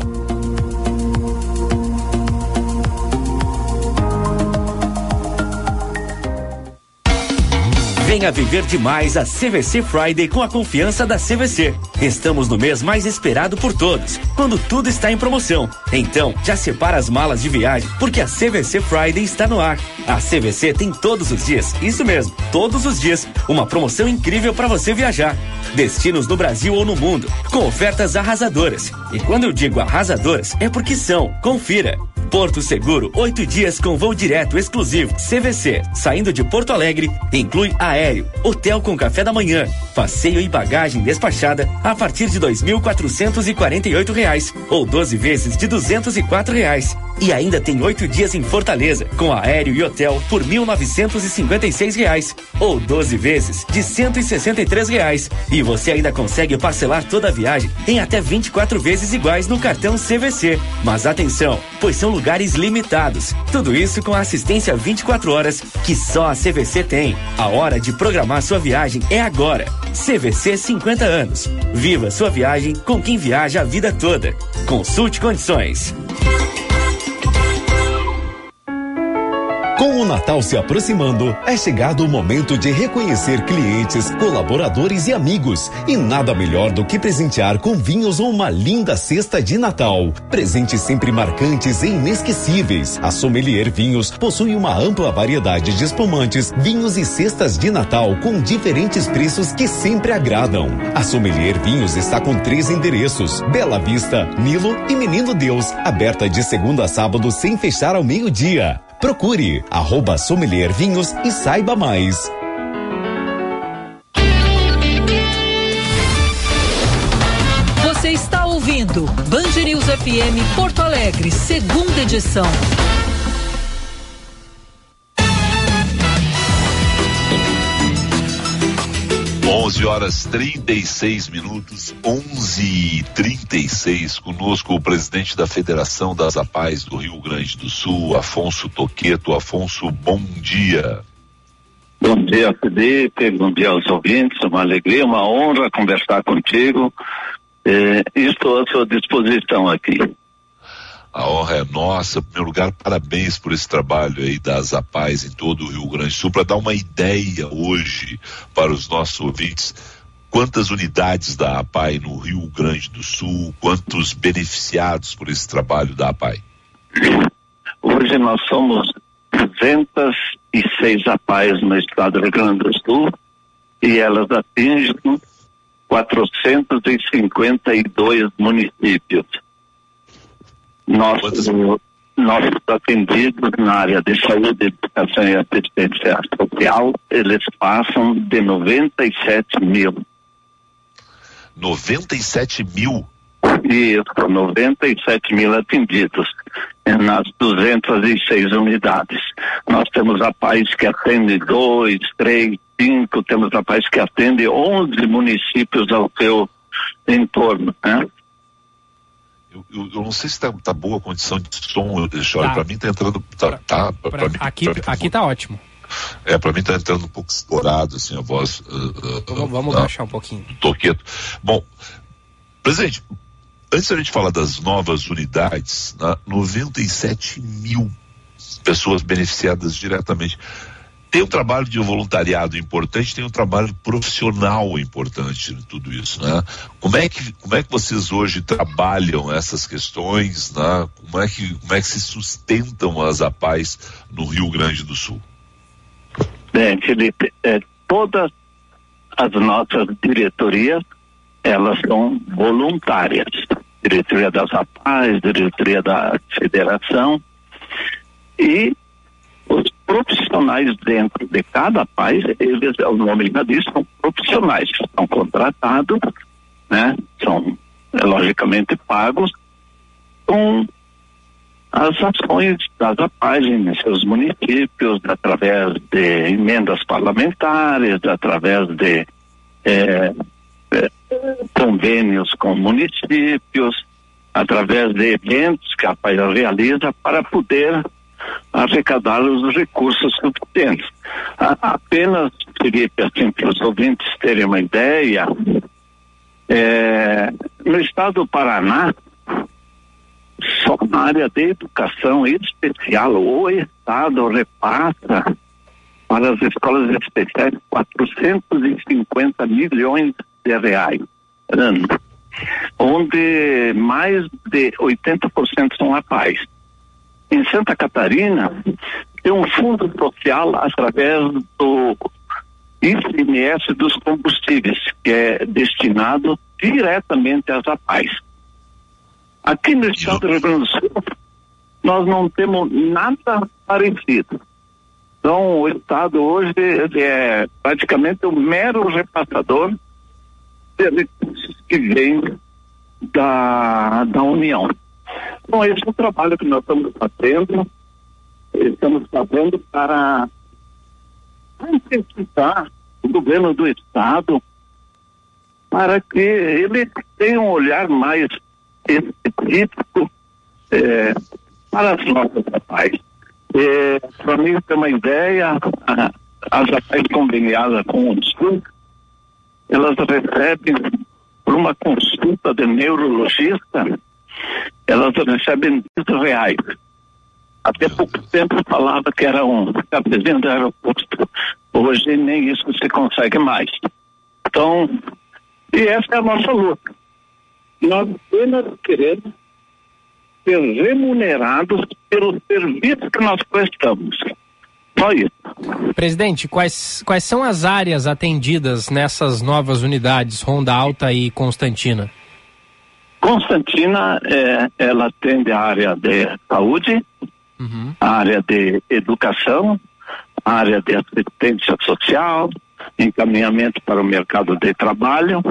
Speaker 5: Venha viver demais a CVC Friday com a confiança da CVC. Estamos no mês mais esperado por todos, quando tudo está em promoção. Então, já separa as malas de viagem, porque a CVC Friday está no ar. A CVC tem todos os dias, isso mesmo, todos os dias, uma promoção incrível para você viajar. Destinos no Brasil ou no mundo, com ofertas arrasadoras. E quando eu digo arrasadoras, é porque são. Confira. Porto Seguro, oito dias com voo direto exclusivo. CVC, saindo de Porto Alegre, inclui aéreo, hotel com café da manhã, passeio e bagagem despachada a partir de dois mil quatrocentos e quarenta e oito reais ou 12 vezes de duzentos e quatro reais. E ainda tem oito dias em Fortaleza, com aéreo e hotel por mil novecentos e cinquenta e seis reais ou 12 vezes de cento e sessenta e três reais. E você ainda consegue parcelar toda a viagem em até 24 vezes iguais no cartão CVC. Mas atenção, pois são lugares limitados. Tudo isso com assistência 24 horas que só a CVC tem. A hora de programar sua viagem é agora. CVC 50 anos. Viva sua viagem com quem viaja a vida toda. Consulte condições.
Speaker 13: Com o Natal se aproximando, é chegado o momento de reconhecer clientes, colaboradores e amigos. E nada melhor do que presentear com vinhos ou uma linda cesta de Natal. Presentes sempre marcantes e inesquecíveis. A Sommelier Vinhos possui uma ampla variedade de espumantes, vinhos e cestas de Natal com diferentes preços que sempre agradam. A Sommelier Vinhos está com três endereços: Bela Vista, Nilo e Menino Deus. Aberta de segunda a sábado sem fechar ao meio-dia. Procure arroba Sommelier Vinhos e saiba mais.
Speaker 1: Você está ouvindo Band News FM Porto Alegre, segunda edição.
Speaker 2: 11 horas 36 minutos, 11 e 36 conosco o presidente da Federação das APAES do Rio Grande do Sul, Afonso Toqueto. Afonso, bom dia.
Speaker 14: Bom dia, Felipe. Bom dia aos ouvintes. Uma alegria, uma honra conversar contigo. Eh, estou à sua disposição aqui.
Speaker 2: A honra é nossa. Em primeiro lugar, parabéns por esse trabalho aí das APAES em todo o Rio Grande do Sul, para dar uma ideia hoje para os nossos ouvintes. Quantas unidades da APAI no Rio Grande do Sul, quantos beneficiados por esse trabalho da APAI?
Speaker 14: Hoje nós somos 206 APAES no estado do Rio Grande do Sul e elas atingem 452 municípios. Nossos, nossos atendidos na área de saúde, educação e assistência social, eles passam de 97 mil.
Speaker 2: 97 mil?
Speaker 14: Isso, 97 mil atendidos nas 206 unidades. Nós temos a paz que atende dois, três, cinco, temos a paz que atende 11 municípios ao seu entorno, né?
Speaker 2: Eu, eu, eu, não sei se tá, tá, boa a condição de som, tá. para mim tá entrando, tá, tá
Speaker 3: pra, pra mim, aqui, mim, aqui tá ótimo.
Speaker 2: É, para mim tá entrando um pouco estourado, assim, a voz. Uh, uh,
Speaker 3: vamos, vamos baixar um pouquinho.
Speaker 2: Toqueto. Bom, presidente, antes da gente falar das novas unidades, né, 97 mil pessoas beneficiadas diretamente tem um trabalho de voluntariado importante, tem um trabalho profissional importante de tudo isso, né? Como é que como é que vocês hoje trabalham essas questões, né? Como é que como é que se sustentam as APAES no Rio Grande do Sul?
Speaker 14: Bem, Felipe, é, todas as nossas diretorias elas são voluntárias, diretoria das APAES, diretoria da Federação e profissionais dentro de cada país, eles, o nome já diz, são profissionais, são contratados, né? São, é, logicamente, pagos com as ações das APAES em seus municípios, através de emendas parlamentares, através de é, é, convênios com municípios, através de eventos que a APAES realiza para poder arrecadar os recursos suficientes. apenas, Felipe, assim, para os ouvintes terem uma ideia, é, no estado do Paraná, só na área de educação especial, o Estado repassa para as escolas especiais 450 milhões de reais ano, onde mais de 80% são APAES em Santa Catarina, tem um fundo social através do ICMS dos combustíveis, que é destinado diretamente às APAES. Aqui no estado do Rio Grande do Sul, nós não temos nada parecido. Então, o Estado hoje é praticamente um mero repassador que vem da, da União. Bom, esse é o trabalho que nós estamos fazendo. Estamos fazendo para incentivar o governo do Estado para que ele tenha um olhar mais específico é, para as nossas rapazes. É, para mim ter uma ideia, as rapazes conveniadas com o Sul, elas recebem por uma consulta de neurologista elas recebem 10 reais. Até pouco tempo falava que era um cafezinho do aeroporto. Hoje nem isso se consegue mais. Então, e essa é a nossa luta. Nós apenas queremos ser remunerados pelo serviço que nós prestamos. Só isso.
Speaker 3: Presidente, quais, quais são as áreas atendidas nessas novas unidades, Ronda Alta e Constantina?
Speaker 14: Constantina, é, ela atende a área de saúde, uhum. a área de educação, a área de assistência social, encaminhamento para o mercado de trabalho.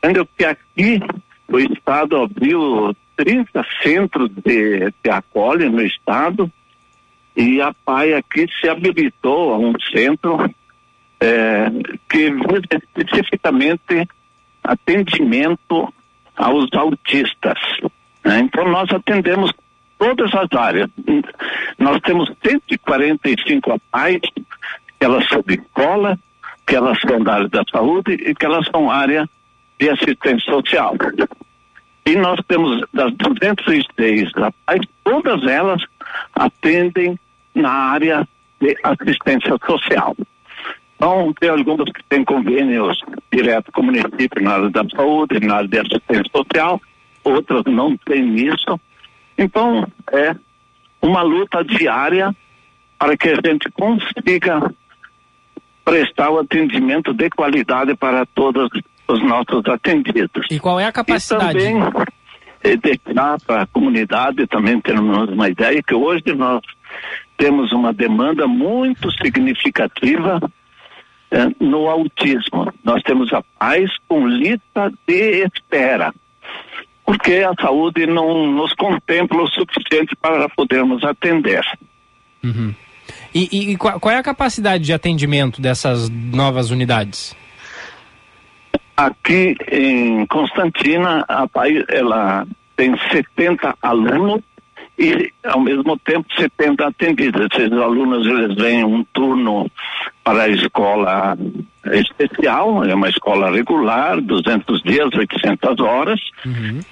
Speaker 14: Sendo que aqui o Estado abriu 30 centros de, de acolhe no Estado e a PAI aqui se habilitou a um centro é, que especificamente atendimento aos autistas. né? Então nós atendemos todas as áreas. Nós temos 145 APAIs, que elas são de escola, que elas são da área da saúde e que elas são área de assistência social. E nós temos das 206 APAIs, todas elas atendem na área de assistência social. Então, tem algumas que têm convênios direto com o município na área da saúde, na área de assistência social, outras não têm isso. Então, é uma luta diária para que a gente consiga prestar o atendimento de qualidade para todos os nossos atendidos.
Speaker 3: E qual é a capacidade?
Speaker 14: E também eh, deixar para a comunidade também termos uma ideia que hoje nós temos uma demanda muito significativa no autismo. Nós temos a paz com lista de espera, porque a saúde não nos contempla o suficiente para podermos atender.
Speaker 3: Uhum. E, e- e qual, qual é a capacidade de atendimento dessas novas unidades?
Speaker 14: Aqui em Constantina, a PAI, ela tem 70 alunos e, ao mesmo tempo, 70 atendidos. Esses alunos, eles vêm um turno para a escola especial, é uma escola regular, 200 dias, 800 horas,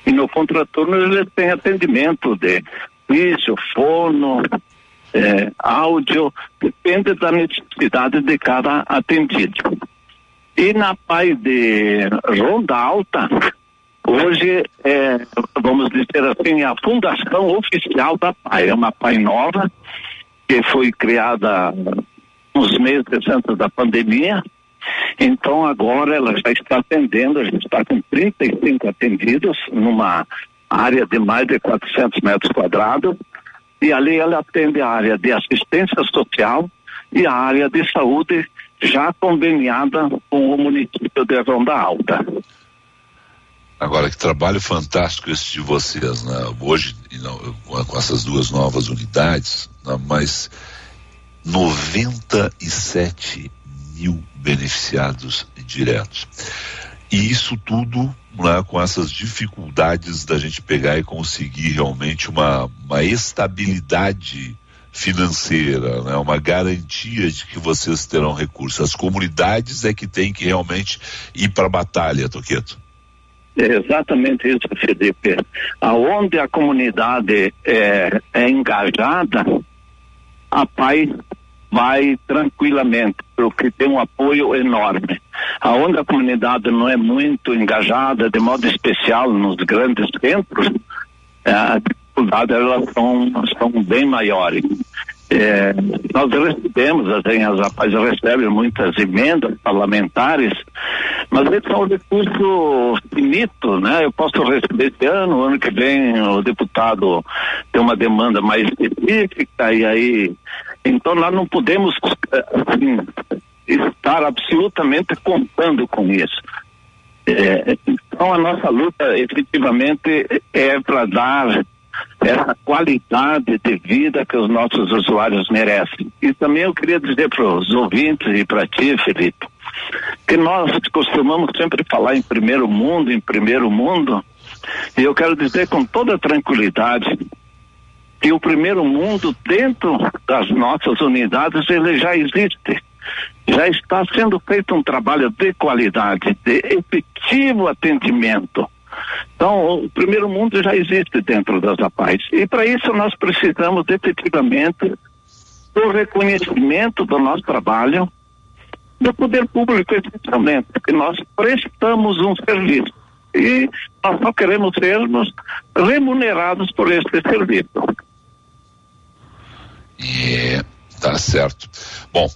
Speaker 14: e no contraturno eles têm atendimento de físio, fono, eh, áudio, depende da necessidade de cada atendido. E na PAI de Ronda Alta, hoje é, vamos dizer assim, a fundação oficial da PAI. É uma PAI nova, que foi criada uns meses antes da pandemia. Então agora ela já está atendendo, a gente está com 35 atendidos numa área de mais de 400 metros quadrados. E ali ela atende a área de assistência social e a área de saúde já conveniada com o município de Ronda Alta.
Speaker 2: Agora, que trabalho fantástico esse de vocês, né? Hoje, com essas duas novas unidades, né? mas 97 mil beneficiados diretos. E isso tudo né, com essas dificuldades da gente pegar e conseguir realmente uma, uma estabilidade financeira, né, uma garantia de que vocês terão recursos. As comunidades é que têm que realmente ir para a batalha, Toqueto.
Speaker 14: É exatamente isso, Felipe. Aonde a comunidade é, é engajada, a PAI vai tranquilamente, porque tem um apoio enorme. Aonde a comunidade não é muito engajada, de modo especial nos grandes centros, é, a dificuldade elas são, são bem maiores. É, nós recebemos, assim, as rapazes recebem muitas emendas parlamentares, mas eles são recursos finitos, né? Eu posso receber esse ano, ano que vem o deputado tem uma demanda mais específica e aí, então nós não podemos, eh, assim, estar absolutamente contando com isso. É, então a nossa luta efetivamente é para dar essa qualidade de vida que os nossos usuários merecem. E também eu queria dizer para os ouvintes e para ti, Felipe, que nós costumamos sempre falar em primeiro mundo, em primeiro mundo, e eu quero dizer com toda tranquilidade que o primeiro mundo dentro das nossas unidades ele já existe. Já está sendo feito um trabalho de qualidade, de efetivo atendimento. Então, o primeiro mundo já existe dentro das APAES. E para isso nós precisamos efetivamente do reconhecimento do nosso trabalho do poder público, essencialmente, porque nós prestamos um serviço. E nós só queremos sermos remunerados por esse serviço.
Speaker 2: É, tá certo. Bom,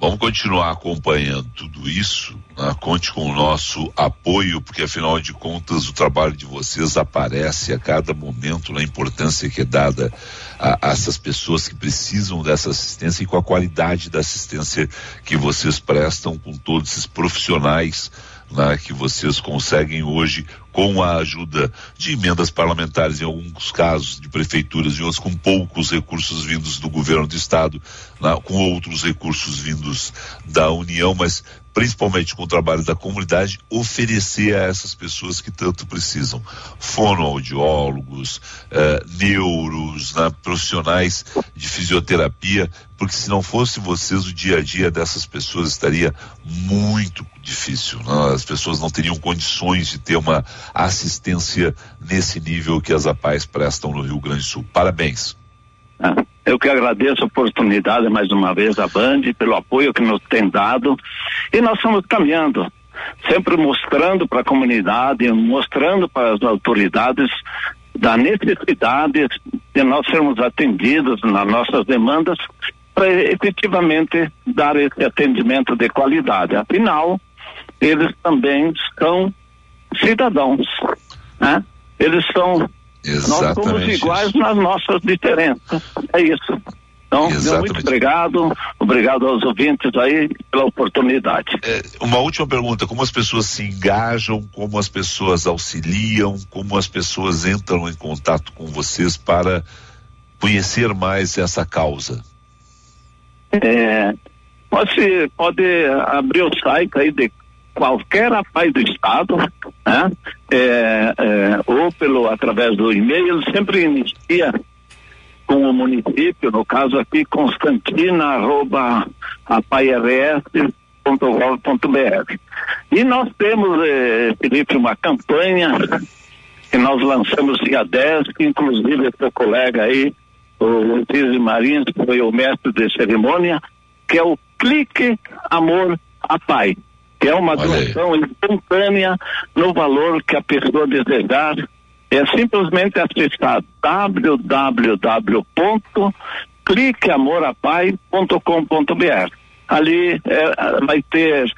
Speaker 2: vamos continuar acompanhando tudo isso. né? Conte com o nosso apoio, porque afinal de contas o trabalho de vocês aparece a cada momento na importância que é dada a, a essas pessoas que precisam dessa assistência e com a qualidade da assistência que vocês prestam com todos esses profissionais né, que vocês conseguem hoje com a ajuda de emendas parlamentares, em alguns casos de prefeituras e outros com poucos recursos vindos do governo do estado, né, com outros recursos vindos da União, mas principalmente com o trabalho da comunidade, oferecer a essas pessoas que tanto precisam. Fonoaudiólogos, eh, neuros, né, profissionais de fisioterapia, porque se não fosse vocês, o dia a dia dessas pessoas estaria muito difícil. Né? As pessoas não teriam condições de ter uma assistência nesse nível que as APAES prestam no Rio Grande do Sul. Parabéns.
Speaker 14: Eu que agradeço a oportunidade mais uma vez à Band pelo apoio que nos tem dado e nós estamos caminhando, sempre mostrando para a comunidade, mostrando para as autoridades da necessidade de nós sermos atendidos nas nossas demandas para efetivamente dar esse atendimento de qualidade. Afinal, eles também são cidadãos, né? Eles são nós somos iguais isso. nas nossas diferenças. É isso. Então, meu muito obrigado. Obrigado aos ouvintes aí pela oportunidade.
Speaker 2: É, uma última pergunta: como as pessoas se engajam, como as pessoas auxiliam, como as pessoas entram em contato com vocês para conhecer mais essa causa?
Speaker 14: É, pode, pode abrir o site aí de qualquer rapaz do estado, né? É, é, ou pelo através do e-mail, sempre inicia com o município, no caso aqui, Constantina, arroba apairs.gov.br. E nós temos, eh, Felipe, uma campanha que nós lançamos dia 10, que inclusive o seu colega aí, o Tise Marins, que foi o mestre de cerimônia, que é o Clique Amor a Pai que é uma doação espontânea no valor que a pessoa desejar. É simplesmente acessar www.cliqueamorapai.com.br. Ali é, vai ter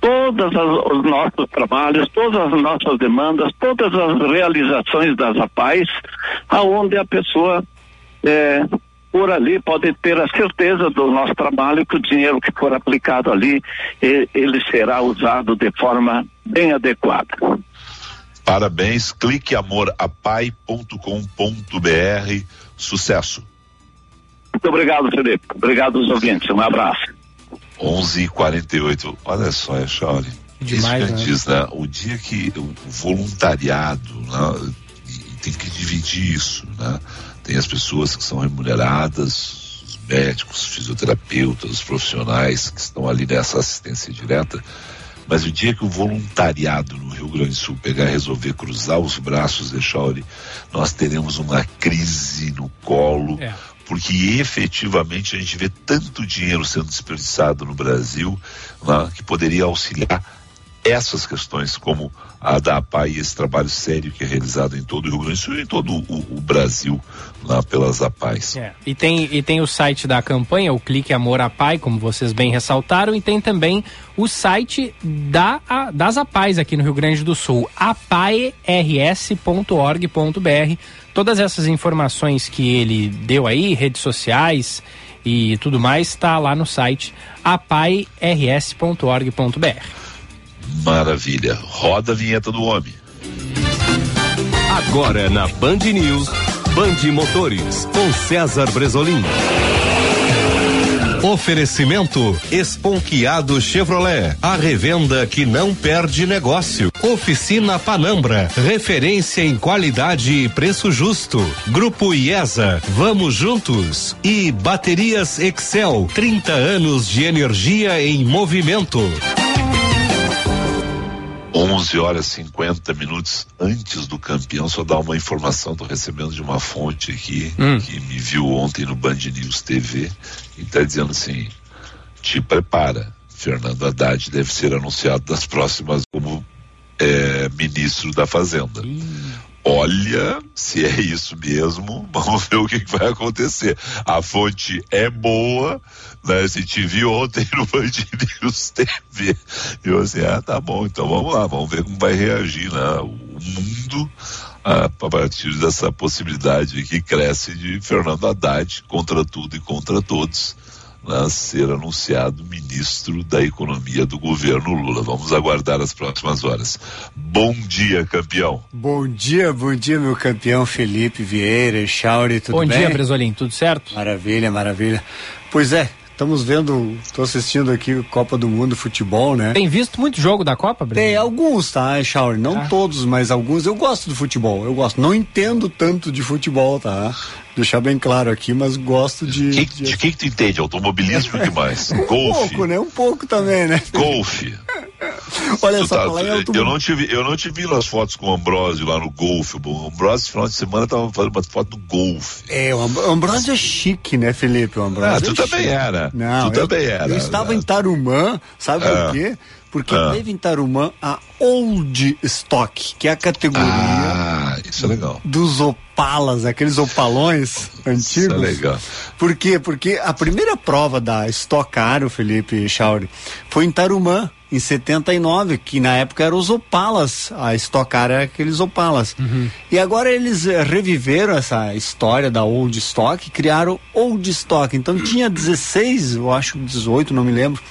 Speaker 14: todos os nossos trabalhos, todas as nossas demandas, todas as realizações das APAES, aonde a pessoa é, por ali pode ter a certeza do nosso trabalho que o dinheiro que for aplicado ali ele será usado de forma bem adequada.
Speaker 2: Parabéns, cliqueamorapai.com.br, sucesso.
Speaker 14: Muito obrigado, Felipe. Obrigado aos ouvintes. Um abraço.
Speaker 2: 11:48. Olha só, é Chauri.
Speaker 3: Demais,
Speaker 2: Isso
Speaker 3: né?
Speaker 2: diz, né? O dia que o voluntariado, né? tem que dividir isso, né? Tem as pessoas que são remuneradas, os médicos, os fisioterapeutas, os profissionais que estão ali nessa assistência direta. Mas o dia que o voluntariado no Rio Grande do Sul pegar e resolver cruzar os braços de Chauri, nós teremos uma crise no colo,
Speaker 3: É.
Speaker 2: porque efetivamente a gente vê tanto dinheiro sendo desperdiçado no Brasil né, que poderia auxiliar essas questões, como a da APA e esse trabalho sério que é realizado em todo o Rio Grande do Sul e em todo o, o Brasil, lá pelas APAES.
Speaker 3: É, E tem, e tem o site da campanha, o Clique Amor a Pai, como vocês bem ressaltaram, e tem também o site da, a- das APAES aqui no Rio Grande do Sul, apaers.org.br. Todas essas informações que ele deu aí, redes sociais e tudo mais, está lá no site apaers.org.br.
Speaker 2: Maravilha. Roda a vinheta do homem.
Speaker 15: Agora na Band News, Band Motores, com César Bresolim. Oferecimento Esponquiado Chevrolet, a revenda que não perde negócio. Oficina Panambra, referência em qualidade e preço justo. Grupo IESA, vamos juntos. E Baterias Excel, 30 anos de energia em movimento.
Speaker 2: 11 horas e 50 minutos antes do campeão, só dar uma informação, estou recebendo de uma fonte aqui
Speaker 3: Hum.
Speaker 2: que me viu ontem no Band News TV e está dizendo assim: te prepara, Fernando Haddad deve ser anunciado nas próximas como é, ministro da Fazenda. Olha, se é isso mesmo, vamos ver o que, vai acontecer. A fonte é boa, né? Se te vi ontem no Band News TV. E eu assim, ah, tá bom, então vamos lá, vamos ver como vai reagir, né? O mundo a, a partir dessa possibilidade que cresce de Fernando Haddad contra tudo e contra todos, né, ser anunciado ministro da Economia do governo Lula. Vamos aguardar as próximas horas. Bom dia, campeão.
Speaker 16: Bom dia, bom dia, meu campeão Felipe Vieira, Chauri, tudo
Speaker 3: Bom
Speaker 16: bem?
Speaker 3: dia, Bresolim, tudo certo?
Speaker 16: Maravilha, maravilha. Pois é, estamos vendo, estou assistindo aqui Copa do Mundo Futebol, né?
Speaker 3: Tem visto muito jogo da Copa, Bresolim?
Speaker 16: Tem alguns, tá, Chauri? Não
Speaker 3: Ah.
Speaker 16: todos, mas alguns. Eu gosto do futebol, eu gosto. Não entendo tanto de futebol, tá? Deixar bem claro aqui, mas gosto de.
Speaker 2: Que-
Speaker 16: de...
Speaker 2: de que, que tu entende? Automobilismo e o que mais?
Speaker 16: Um
Speaker 2: Golfe.
Speaker 16: pouco, né? Um pouco também, né?
Speaker 2: Golfe.
Speaker 16: Olha
Speaker 2: Tu
Speaker 16: só,
Speaker 2: tá-
Speaker 16: falar em
Speaker 2: eu, não tive, eu não te vi nas fotos com o Ambrosio lá no golfe. O Ambrosio, no final de semana, tava fazendo uma foto do golfe.
Speaker 16: É, o Amb- o Ambrosio é chique, né, Felipe? O Ambrosio
Speaker 2: Ah, tu
Speaker 16: é
Speaker 2: também
Speaker 16: chique.
Speaker 2: era.
Speaker 16: Não,
Speaker 2: Tu
Speaker 16: eu,
Speaker 2: também era,
Speaker 16: Eu estava
Speaker 2: né?
Speaker 16: em Tarumã, sabe
Speaker 2: Ah.
Speaker 16: por quê? Porque
Speaker 2: Ah.
Speaker 16: teve em Tarumã a Old Stock, que é a categoria
Speaker 2: Ah, é
Speaker 16: dos opalas, aqueles opalões antigos.
Speaker 2: Isso é legal.
Speaker 16: Por quê? Porque a primeira prova da Stock Car, o Felipe Chauri, foi em Tarumã, em 79, que na época eram os opalas. A Stock Car era aqueles opalas. E agora eles reviveram essa história da Old Stock, criaram Old Stock. Então tinha 16, eu acho 18, não me lembro,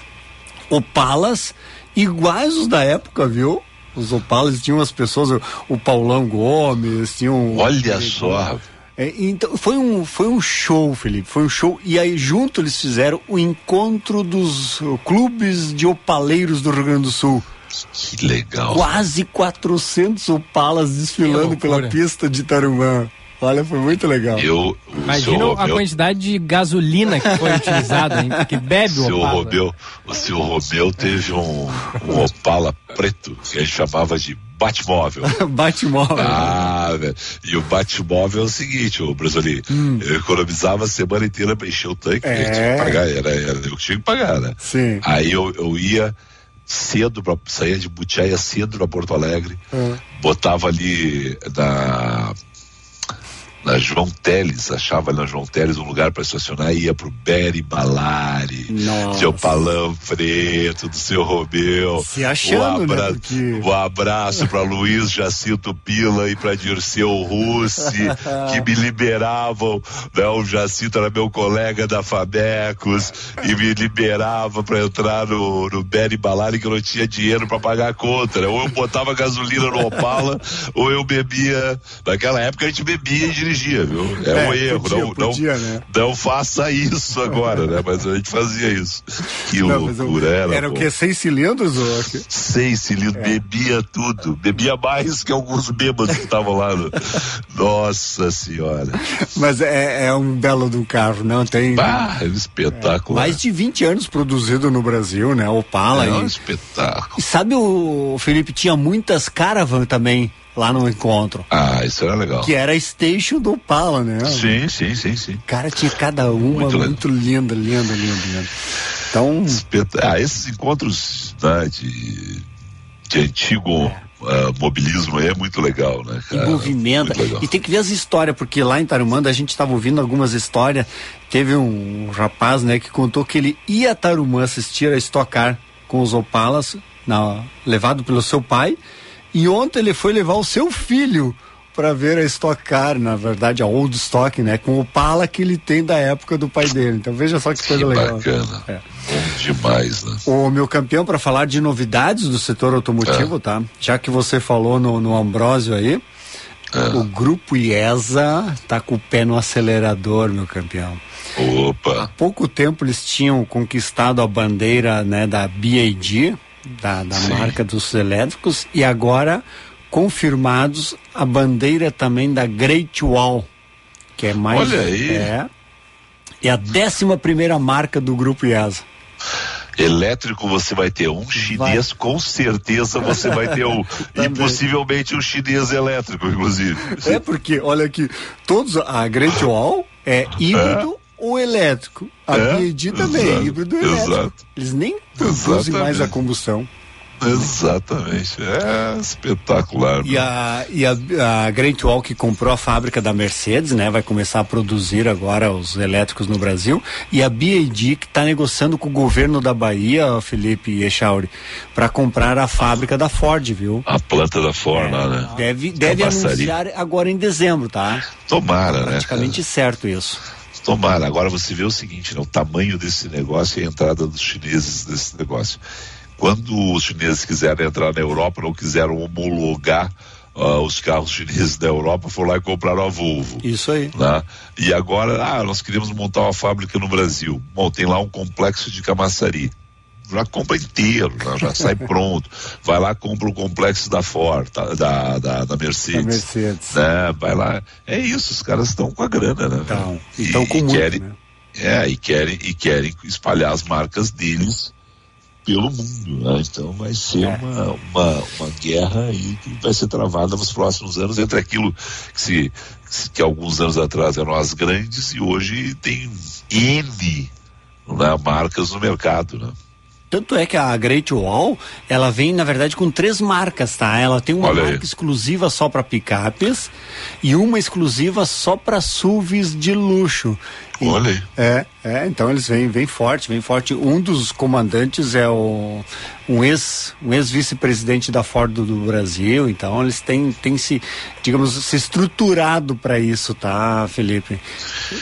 Speaker 16: opalas iguais os da época, viu? Os opalas tinham as pessoas, o, Paulão Gomes, tinham.
Speaker 2: Olha só.
Speaker 16: É, então, foi um, foi um show, Felipe, foi um show. E aí, junto, eles fizeram o encontro dos clubes de opaleiros do Rio Grande do Sul.
Speaker 2: Que legal.
Speaker 16: Quase 400 opalas desfilando pela pista de Tarumã. Olha, foi muito legal.
Speaker 2: Eu,
Speaker 3: Imagina
Speaker 2: senhor
Speaker 3: a
Speaker 2: Romeu-
Speaker 3: quantidade de gasolina que foi utilizada, hein? Porque bebe
Speaker 2: O
Speaker 3: o
Speaker 2: senhor
Speaker 3: Opala.
Speaker 2: Romeu, o senhor Romeu teve um, um Opala preto que a gente chamava de Batmóvel.
Speaker 16: Batmóvel.
Speaker 2: Ah, velho. E o Batmóvel é o seguinte, o Brasolim, eu economizava a semana inteira pra encher o tanque,
Speaker 16: Hum. É.
Speaker 2: eu tinha que pagar, era, era eu que tinha que pagar, né?
Speaker 16: Sim.
Speaker 2: Aí eu, eu ia cedo, pra, saía de Butiaia cedo pra Porto Alegre,
Speaker 16: Ah.
Speaker 2: botava ali na na João Teles, achava na João Teles um lugar para estacionar e ia pro Beri Balari,
Speaker 16: Nossa.
Speaker 2: seu palão preto do seu Romeu.
Speaker 16: Se achando, né,
Speaker 2: abra-
Speaker 16: porque-
Speaker 2: um abraço para Luiz Jacinto Pila e para Dirceu Russi, que me liberavam, né, o Jacinto era meu colega da Fabecos e me liberava para entrar no, no Beri Balari que eu não tinha dinheiro para pagar a conta, né? Ou eu botava gasolina no Opala, ou eu bebia, naquela época a gente bebia e dirigia, viu? É, um
Speaker 16: É,
Speaker 2: erro,
Speaker 16: podia,
Speaker 2: não,
Speaker 16: podia,
Speaker 2: não,
Speaker 16: né?
Speaker 2: não faça isso agora, né? Mas a gente fazia isso. Que
Speaker 16: Não, mas eu-
Speaker 2: loucura era.
Speaker 16: Era o
Speaker 2: pô.
Speaker 16: que? Seis cilindros? Ou...
Speaker 2: Seis cilindros, bebia tudo. Bebia mais que alguns bêbados que estavam lá. No... Nossa senhora.
Speaker 16: Mas é, é um belo do carro, não tem.
Speaker 2: Bah, é um espetáculo.
Speaker 16: Mais de 20 anos produzido no Brasil, né? Opala.
Speaker 2: É um
Speaker 16: e-
Speaker 2: espetáculo.
Speaker 16: E sabe o Felipe tinha muitas caravan também lá no encontro.
Speaker 2: Ah, isso era legal.
Speaker 16: Que era a station do Opala, né?
Speaker 2: Sim, sim, sim, sim.
Speaker 16: Cara, tinha cada uma
Speaker 2: Muito
Speaker 16: linda, linda, linda, linda. Então,
Speaker 2: Espet- Ah, esses encontros né, de, de antigo ah, mobilismo aí é muito legal, né,
Speaker 16: e
Speaker 2: cara?
Speaker 16: movimenta.
Speaker 2: Muito legal.
Speaker 16: E tem que ver as histórias, porque lá em Tarumanda a gente estava ouvindo algumas histórias. Teve um rapaz, né, que contou que ele ia a Tarumã assistir a Stock Car com os Opalas, na- levado pelo seu pai. E ontem ele foi levar o seu filho para ver a Stock Car, na verdade a Old Stock, né, com o Opala que ele tem da época do pai dele. Então veja só que coisa
Speaker 2: Que
Speaker 16: legal.
Speaker 2: bacana.
Speaker 16: É.
Speaker 2: Bom demais, né?
Speaker 16: O meu campeão para falar de novidades do setor automotivo, tá? Já que você falou no, no Ambrósio aí, o grupo IESA tá com o pé no acelerador, meu campeão.
Speaker 2: Opa.
Speaker 16: Há pouco tempo eles tinham conquistado a bandeira né, da BAD, da, da marca dos elétricos, e agora confirmados a bandeira também da Great Wall, que é mais.
Speaker 2: Olha aí.
Speaker 16: É, é a décima primeira marca do grupo IESA.
Speaker 2: Elétrico você vai ter um chinês, com certeza você vai ter um. e possivelmente um chinês elétrico, inclusive.
Speaker 16: É porque, olha aqui, todos, a Great Wall é híbrido ou elétrico. A
Speaker 2: É,
Speaker 16: BID também é
Speaker 2: exato,
Speaker 16: híbrido elétrico.
Speaker 2: exato.
Speaker 16: Eles nem produzem mais a combustão.
Speaker 2: Exatamente. É espetacular.
Speaker 16: E a, e a, a Great Wall que comprou a fábrica da Mercedes, né? Vai começar a produzir agora os elétricos no Brasil. E a BAD que está negociando com o governo da Bahia, Felipe Echauri, para comprar a fábrica da Ford, viu?
Speaker 2: A planta da Ford lá, né?
Speaker 16: Deve, deve
Speaker 2: Cabaçaria.
Speaker 16: anunciar agora em dezembro, tá?
Speaker 2: Tomara, né?
Speaker 16: Praticamente certo isso.
Speaker 2: Tomara. Agora você vê o seguinte, né, o tamanho desse negócio e a entrada dos chineses nesse negócio. Quando os chineses quiseram entrar na Europa, não quiseram homologar uh, os carros chineses da Europa, foram lá e compraram a Volvo.
Speaker 16: Isso aí.
Speaker 2: Né? E agora, ah, nós queremos montar uma fábrica no Brasil. Bom, tem lá um complexo de Camaçari. Já compra inteiro, né? já sai pronto. Vai lá, compra o complexo da Ford, tá? da, da, da Mercedes.
Speaker 16: Da Mercedes.
Speaker 2: Né? Vai lá. É isso, os caras estão com a grana, né?
Speaker 16: Então, então com muito,
Speaker 2: querem,
Speaker 16: né?
Speaker 2: É, e querem, e querem espalhar as marcas deles pelo mundo, né? Então vai ser
Speaker 16: É.
Speaker 2: uma, uma, uma guerra aí que vai ser travada nos próximos anos entre aquilo que se- que alguns anos atrás eram as grandes e hoje tem N né, marcas no mercado, né?
Speaker 16: Tanto é que a Great Wall, ela vem, na verdade, com três marcas, tá? Ela tem uma
Speaker 2: Olha aí.
Speaker 16: marca exclusiva só para picapes e uma exclusiva só para SUVs de luxo.
Speaker 2: Olha aí.
Speaker 16: É, é, então eles vêm, vêm forte, vêm forte. Um dos comandantes é o um ex, um ex-vice-presidente da Ford do, do Brasil, então eles têm, têm se, digamos, se estruturado para isso, tá, Felipe?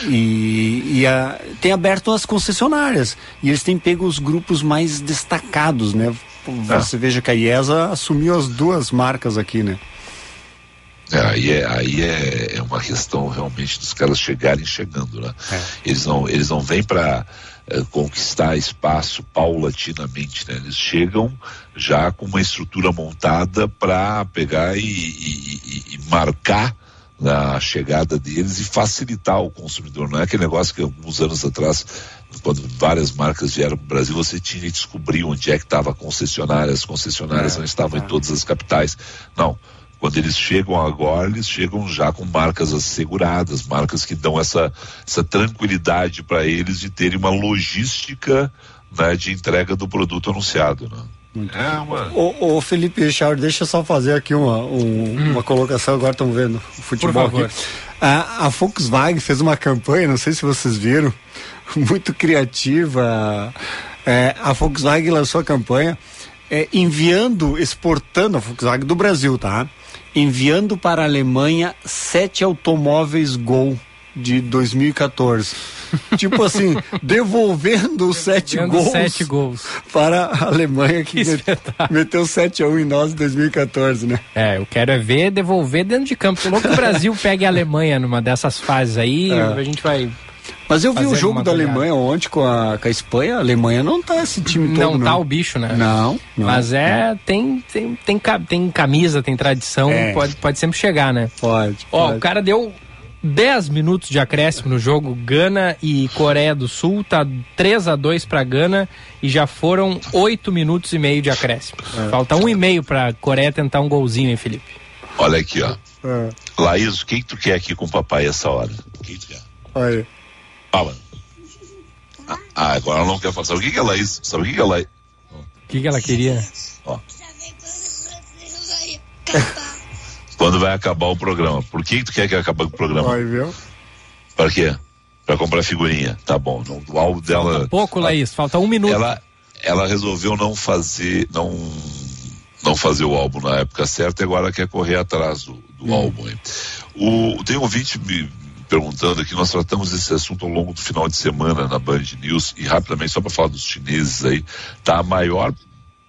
Speaker 16: E, e a, tem aberto as concessionárias e eles têm pego os grupos mais destacados, né? Você veja que a IESA assumiu as duas marcas aqui, né?
Speaker 2: É, aí é, aí é, é uma questão realmente dos caras chegarem chegando, né? Eles não, eles não vêm para conquistar espaço paulatinamente, né? Eles chegam já com uma estrutura montada para pegar e, e- e- e marcar a chegada deles e facilitar o consumidor. Não é aquele negócio que alguns anos atrás, quando várias marcas vieram para o Brasil, você tinha que descobrir onde é que estava a concessionária. As concessionárias
Speaker 16: É,
Speaker 2: não estavam em todas as capitais. Não. Quando eles chegam agora, eles chegam já com marcas asseguradas, marcas que dão essa, essa tranquilidade para eles de terem uma logística né, de entrega do produto anunciado. Né? É uma...
Speaker 16: Ô, ô, Felipe Richard, deixa eu só fazer aqui uma, um- uma colocação, agora estamos vendo o futebol
Speaker 3: Hum.
Speaker 16: Aqui. A, a Volkswagen fez uma campanha, não sei se vocês viram, muito criativa. É, a Volkswagen lançou a campanha é, enviando, exportando a Volkswagen do Brasil, tá? Enviando para a Alemanha sete automóveis Gol de 2014. tipo assim, devolvendo os sete gols,
Speaker 3: sete gols.
Speaker 16: para a Alemanha que, met- meteu 7 a 1 em nós em 2014, né?
Speaker 3: É, eu quero é ver devolver dentro de campo. Louco que o Brasil pegue a Alemanha numa dessas fases aí,
Speaker 16: É.
Speaker 3: a gente vai.
Speaker 16: Mas eu vi o jogo da
Speaker 3: goleada.
Speaker 16: Alemanha ontem com a, com a Espanha. A Alemanha não tá esse time todo.
Speaker 3: Não tá o bicho, né?
Speaker 16: Não, não.
Speaker 3: Mas é, tem, tem, tem, ca- tem camisa, tem tradição,
Speaker 16: É.
Speaker 3: pode, pode sempre chegar, né?
Speaker 16: Pode.
Speaker 3: Ó,
Speaker 16: pode.
Speaker 3: o cara deu 10 minutos de acréscimo no jogo, Gana e Coreia do Sul, tá 3 a 2 pra Gana e já foram 8 minutos e meio de acréscimo.
Speaker 16: É.
Speaker 3: Falta um e meio pra Coreia tentar um golzinho, hein, Felipe?
Speaker 2: Olha aqui, ó.
Speaker 16: É,
Speaker 2: Laís, quem tu quer aqui com o papai essa hora? Quem tu quer?
Speaker 16: olha.
Speaker 2: Fala. Ah, Ah, agora ela não quer falar. Sabe o que, que é Laís? Sabe o que, que é Laís?
Speaker 3: O que, que ela queria?
Speaker 2: Ó. Quando vai acabar o programa? Por que, que tu quer que acabe o programa?
Speaker 16: Olha, viu?
Speaker 2: Pra quê? Pra comprar figurinha. Tá bom. Não, o álbum dela.
Speaker 3: Pouco, Laís, falta um minuto.
Speaker 2: Ela, ela resolveu não fazer, não, não fazer o álbum na época certa e agora quer correr atrás do, do álbum. Aí. O, tem um ouvinte me perguntando aqui, nós tratamos esse assunto ao longo do final de semana na Band News e rapidamente, só para falar dos chineses aí, tá a maior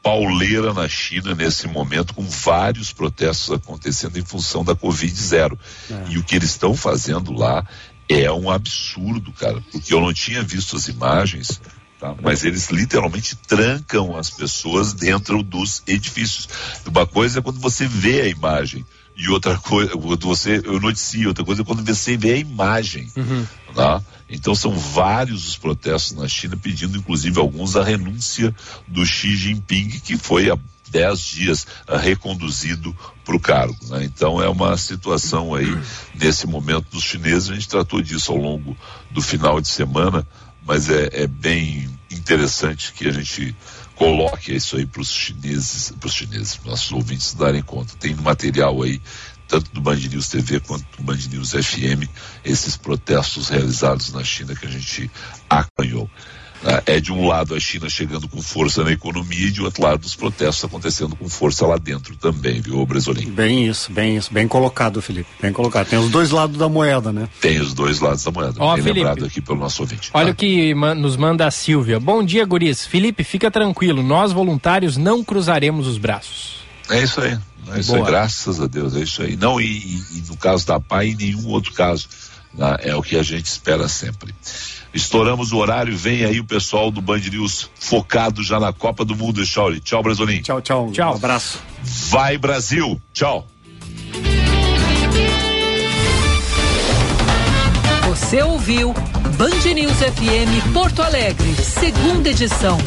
Speaker 2: pauleira na China nesse momento, com vários protestos acontecendo em função da Covid-0. E o que eles estão fazendo lá é um absurdo, cara, porque eu não tinha visto as imagens, tá? mas eles literalmente trancam as pessoas dentro dos edifícios. Uma coisa é quando você vê a imagem. E outra coisa, quando você, eu noticio, outra coisa é quando você vê a imagem. Tá? Então são vários os protestos na China pedindo, inclusive, alguns a renúncia do Xi Jinping, que foi há dez dias ah, reconduzido para o cargo. né? Então é uma situação aí, nesse momento dos chineses, a gente tratou disso ao longo do final de semana, mas é, é bem interessante que a gente coloque isso aí para os chineses, para os chineses, nossos ouvintes darem conta. Tem material aí tanto do Band News TV quanto do Band News FM, esses protestos realizados na China que a gente acompanhou. Né? É de um lado a China chegando com força na economia e de outro lado os protestos acontecendo com força lá dentro também, viu, Bresolim?
Speaker 16: Bem isso, bem isso, bem colocado, Felipe, bem colocado. Tem os dois lados da moeda, né?
Speaker 2: Tem os dois lados da moeda,
Speaker 3: Ó,
Speaker 2: bem
Speaker 3: Felipe.
Speaker 2: lembrado aqui pelo nosso ouvinte.
Speaker 3: Olha o que ma- nos manda a Silvia. Bom dia, guris. Felipe, fica tranquilo. Nós, voluntários, não cruzaremos os braços.
Speaker 2: É isso aí. É isso aí, graças a Deus, é isso aí. Não, e, e- e no caso da PAI, em nenhum outro caso. né? É o que a gente espera sempre. Estouramos o horário, vem aí o pessoal do Band News focado já na Copa do Mundo, Chauri. Tchau, Brasolim.
Speaker 16: Tchau, tchau.
Speaker 3: Tchau.
Speaker 16: Um abraço.
Speaker 2: Vai, Brasil. Tchau.
Speaker 1: Você ouviu Band News FM Porto Alegre, segunda edição.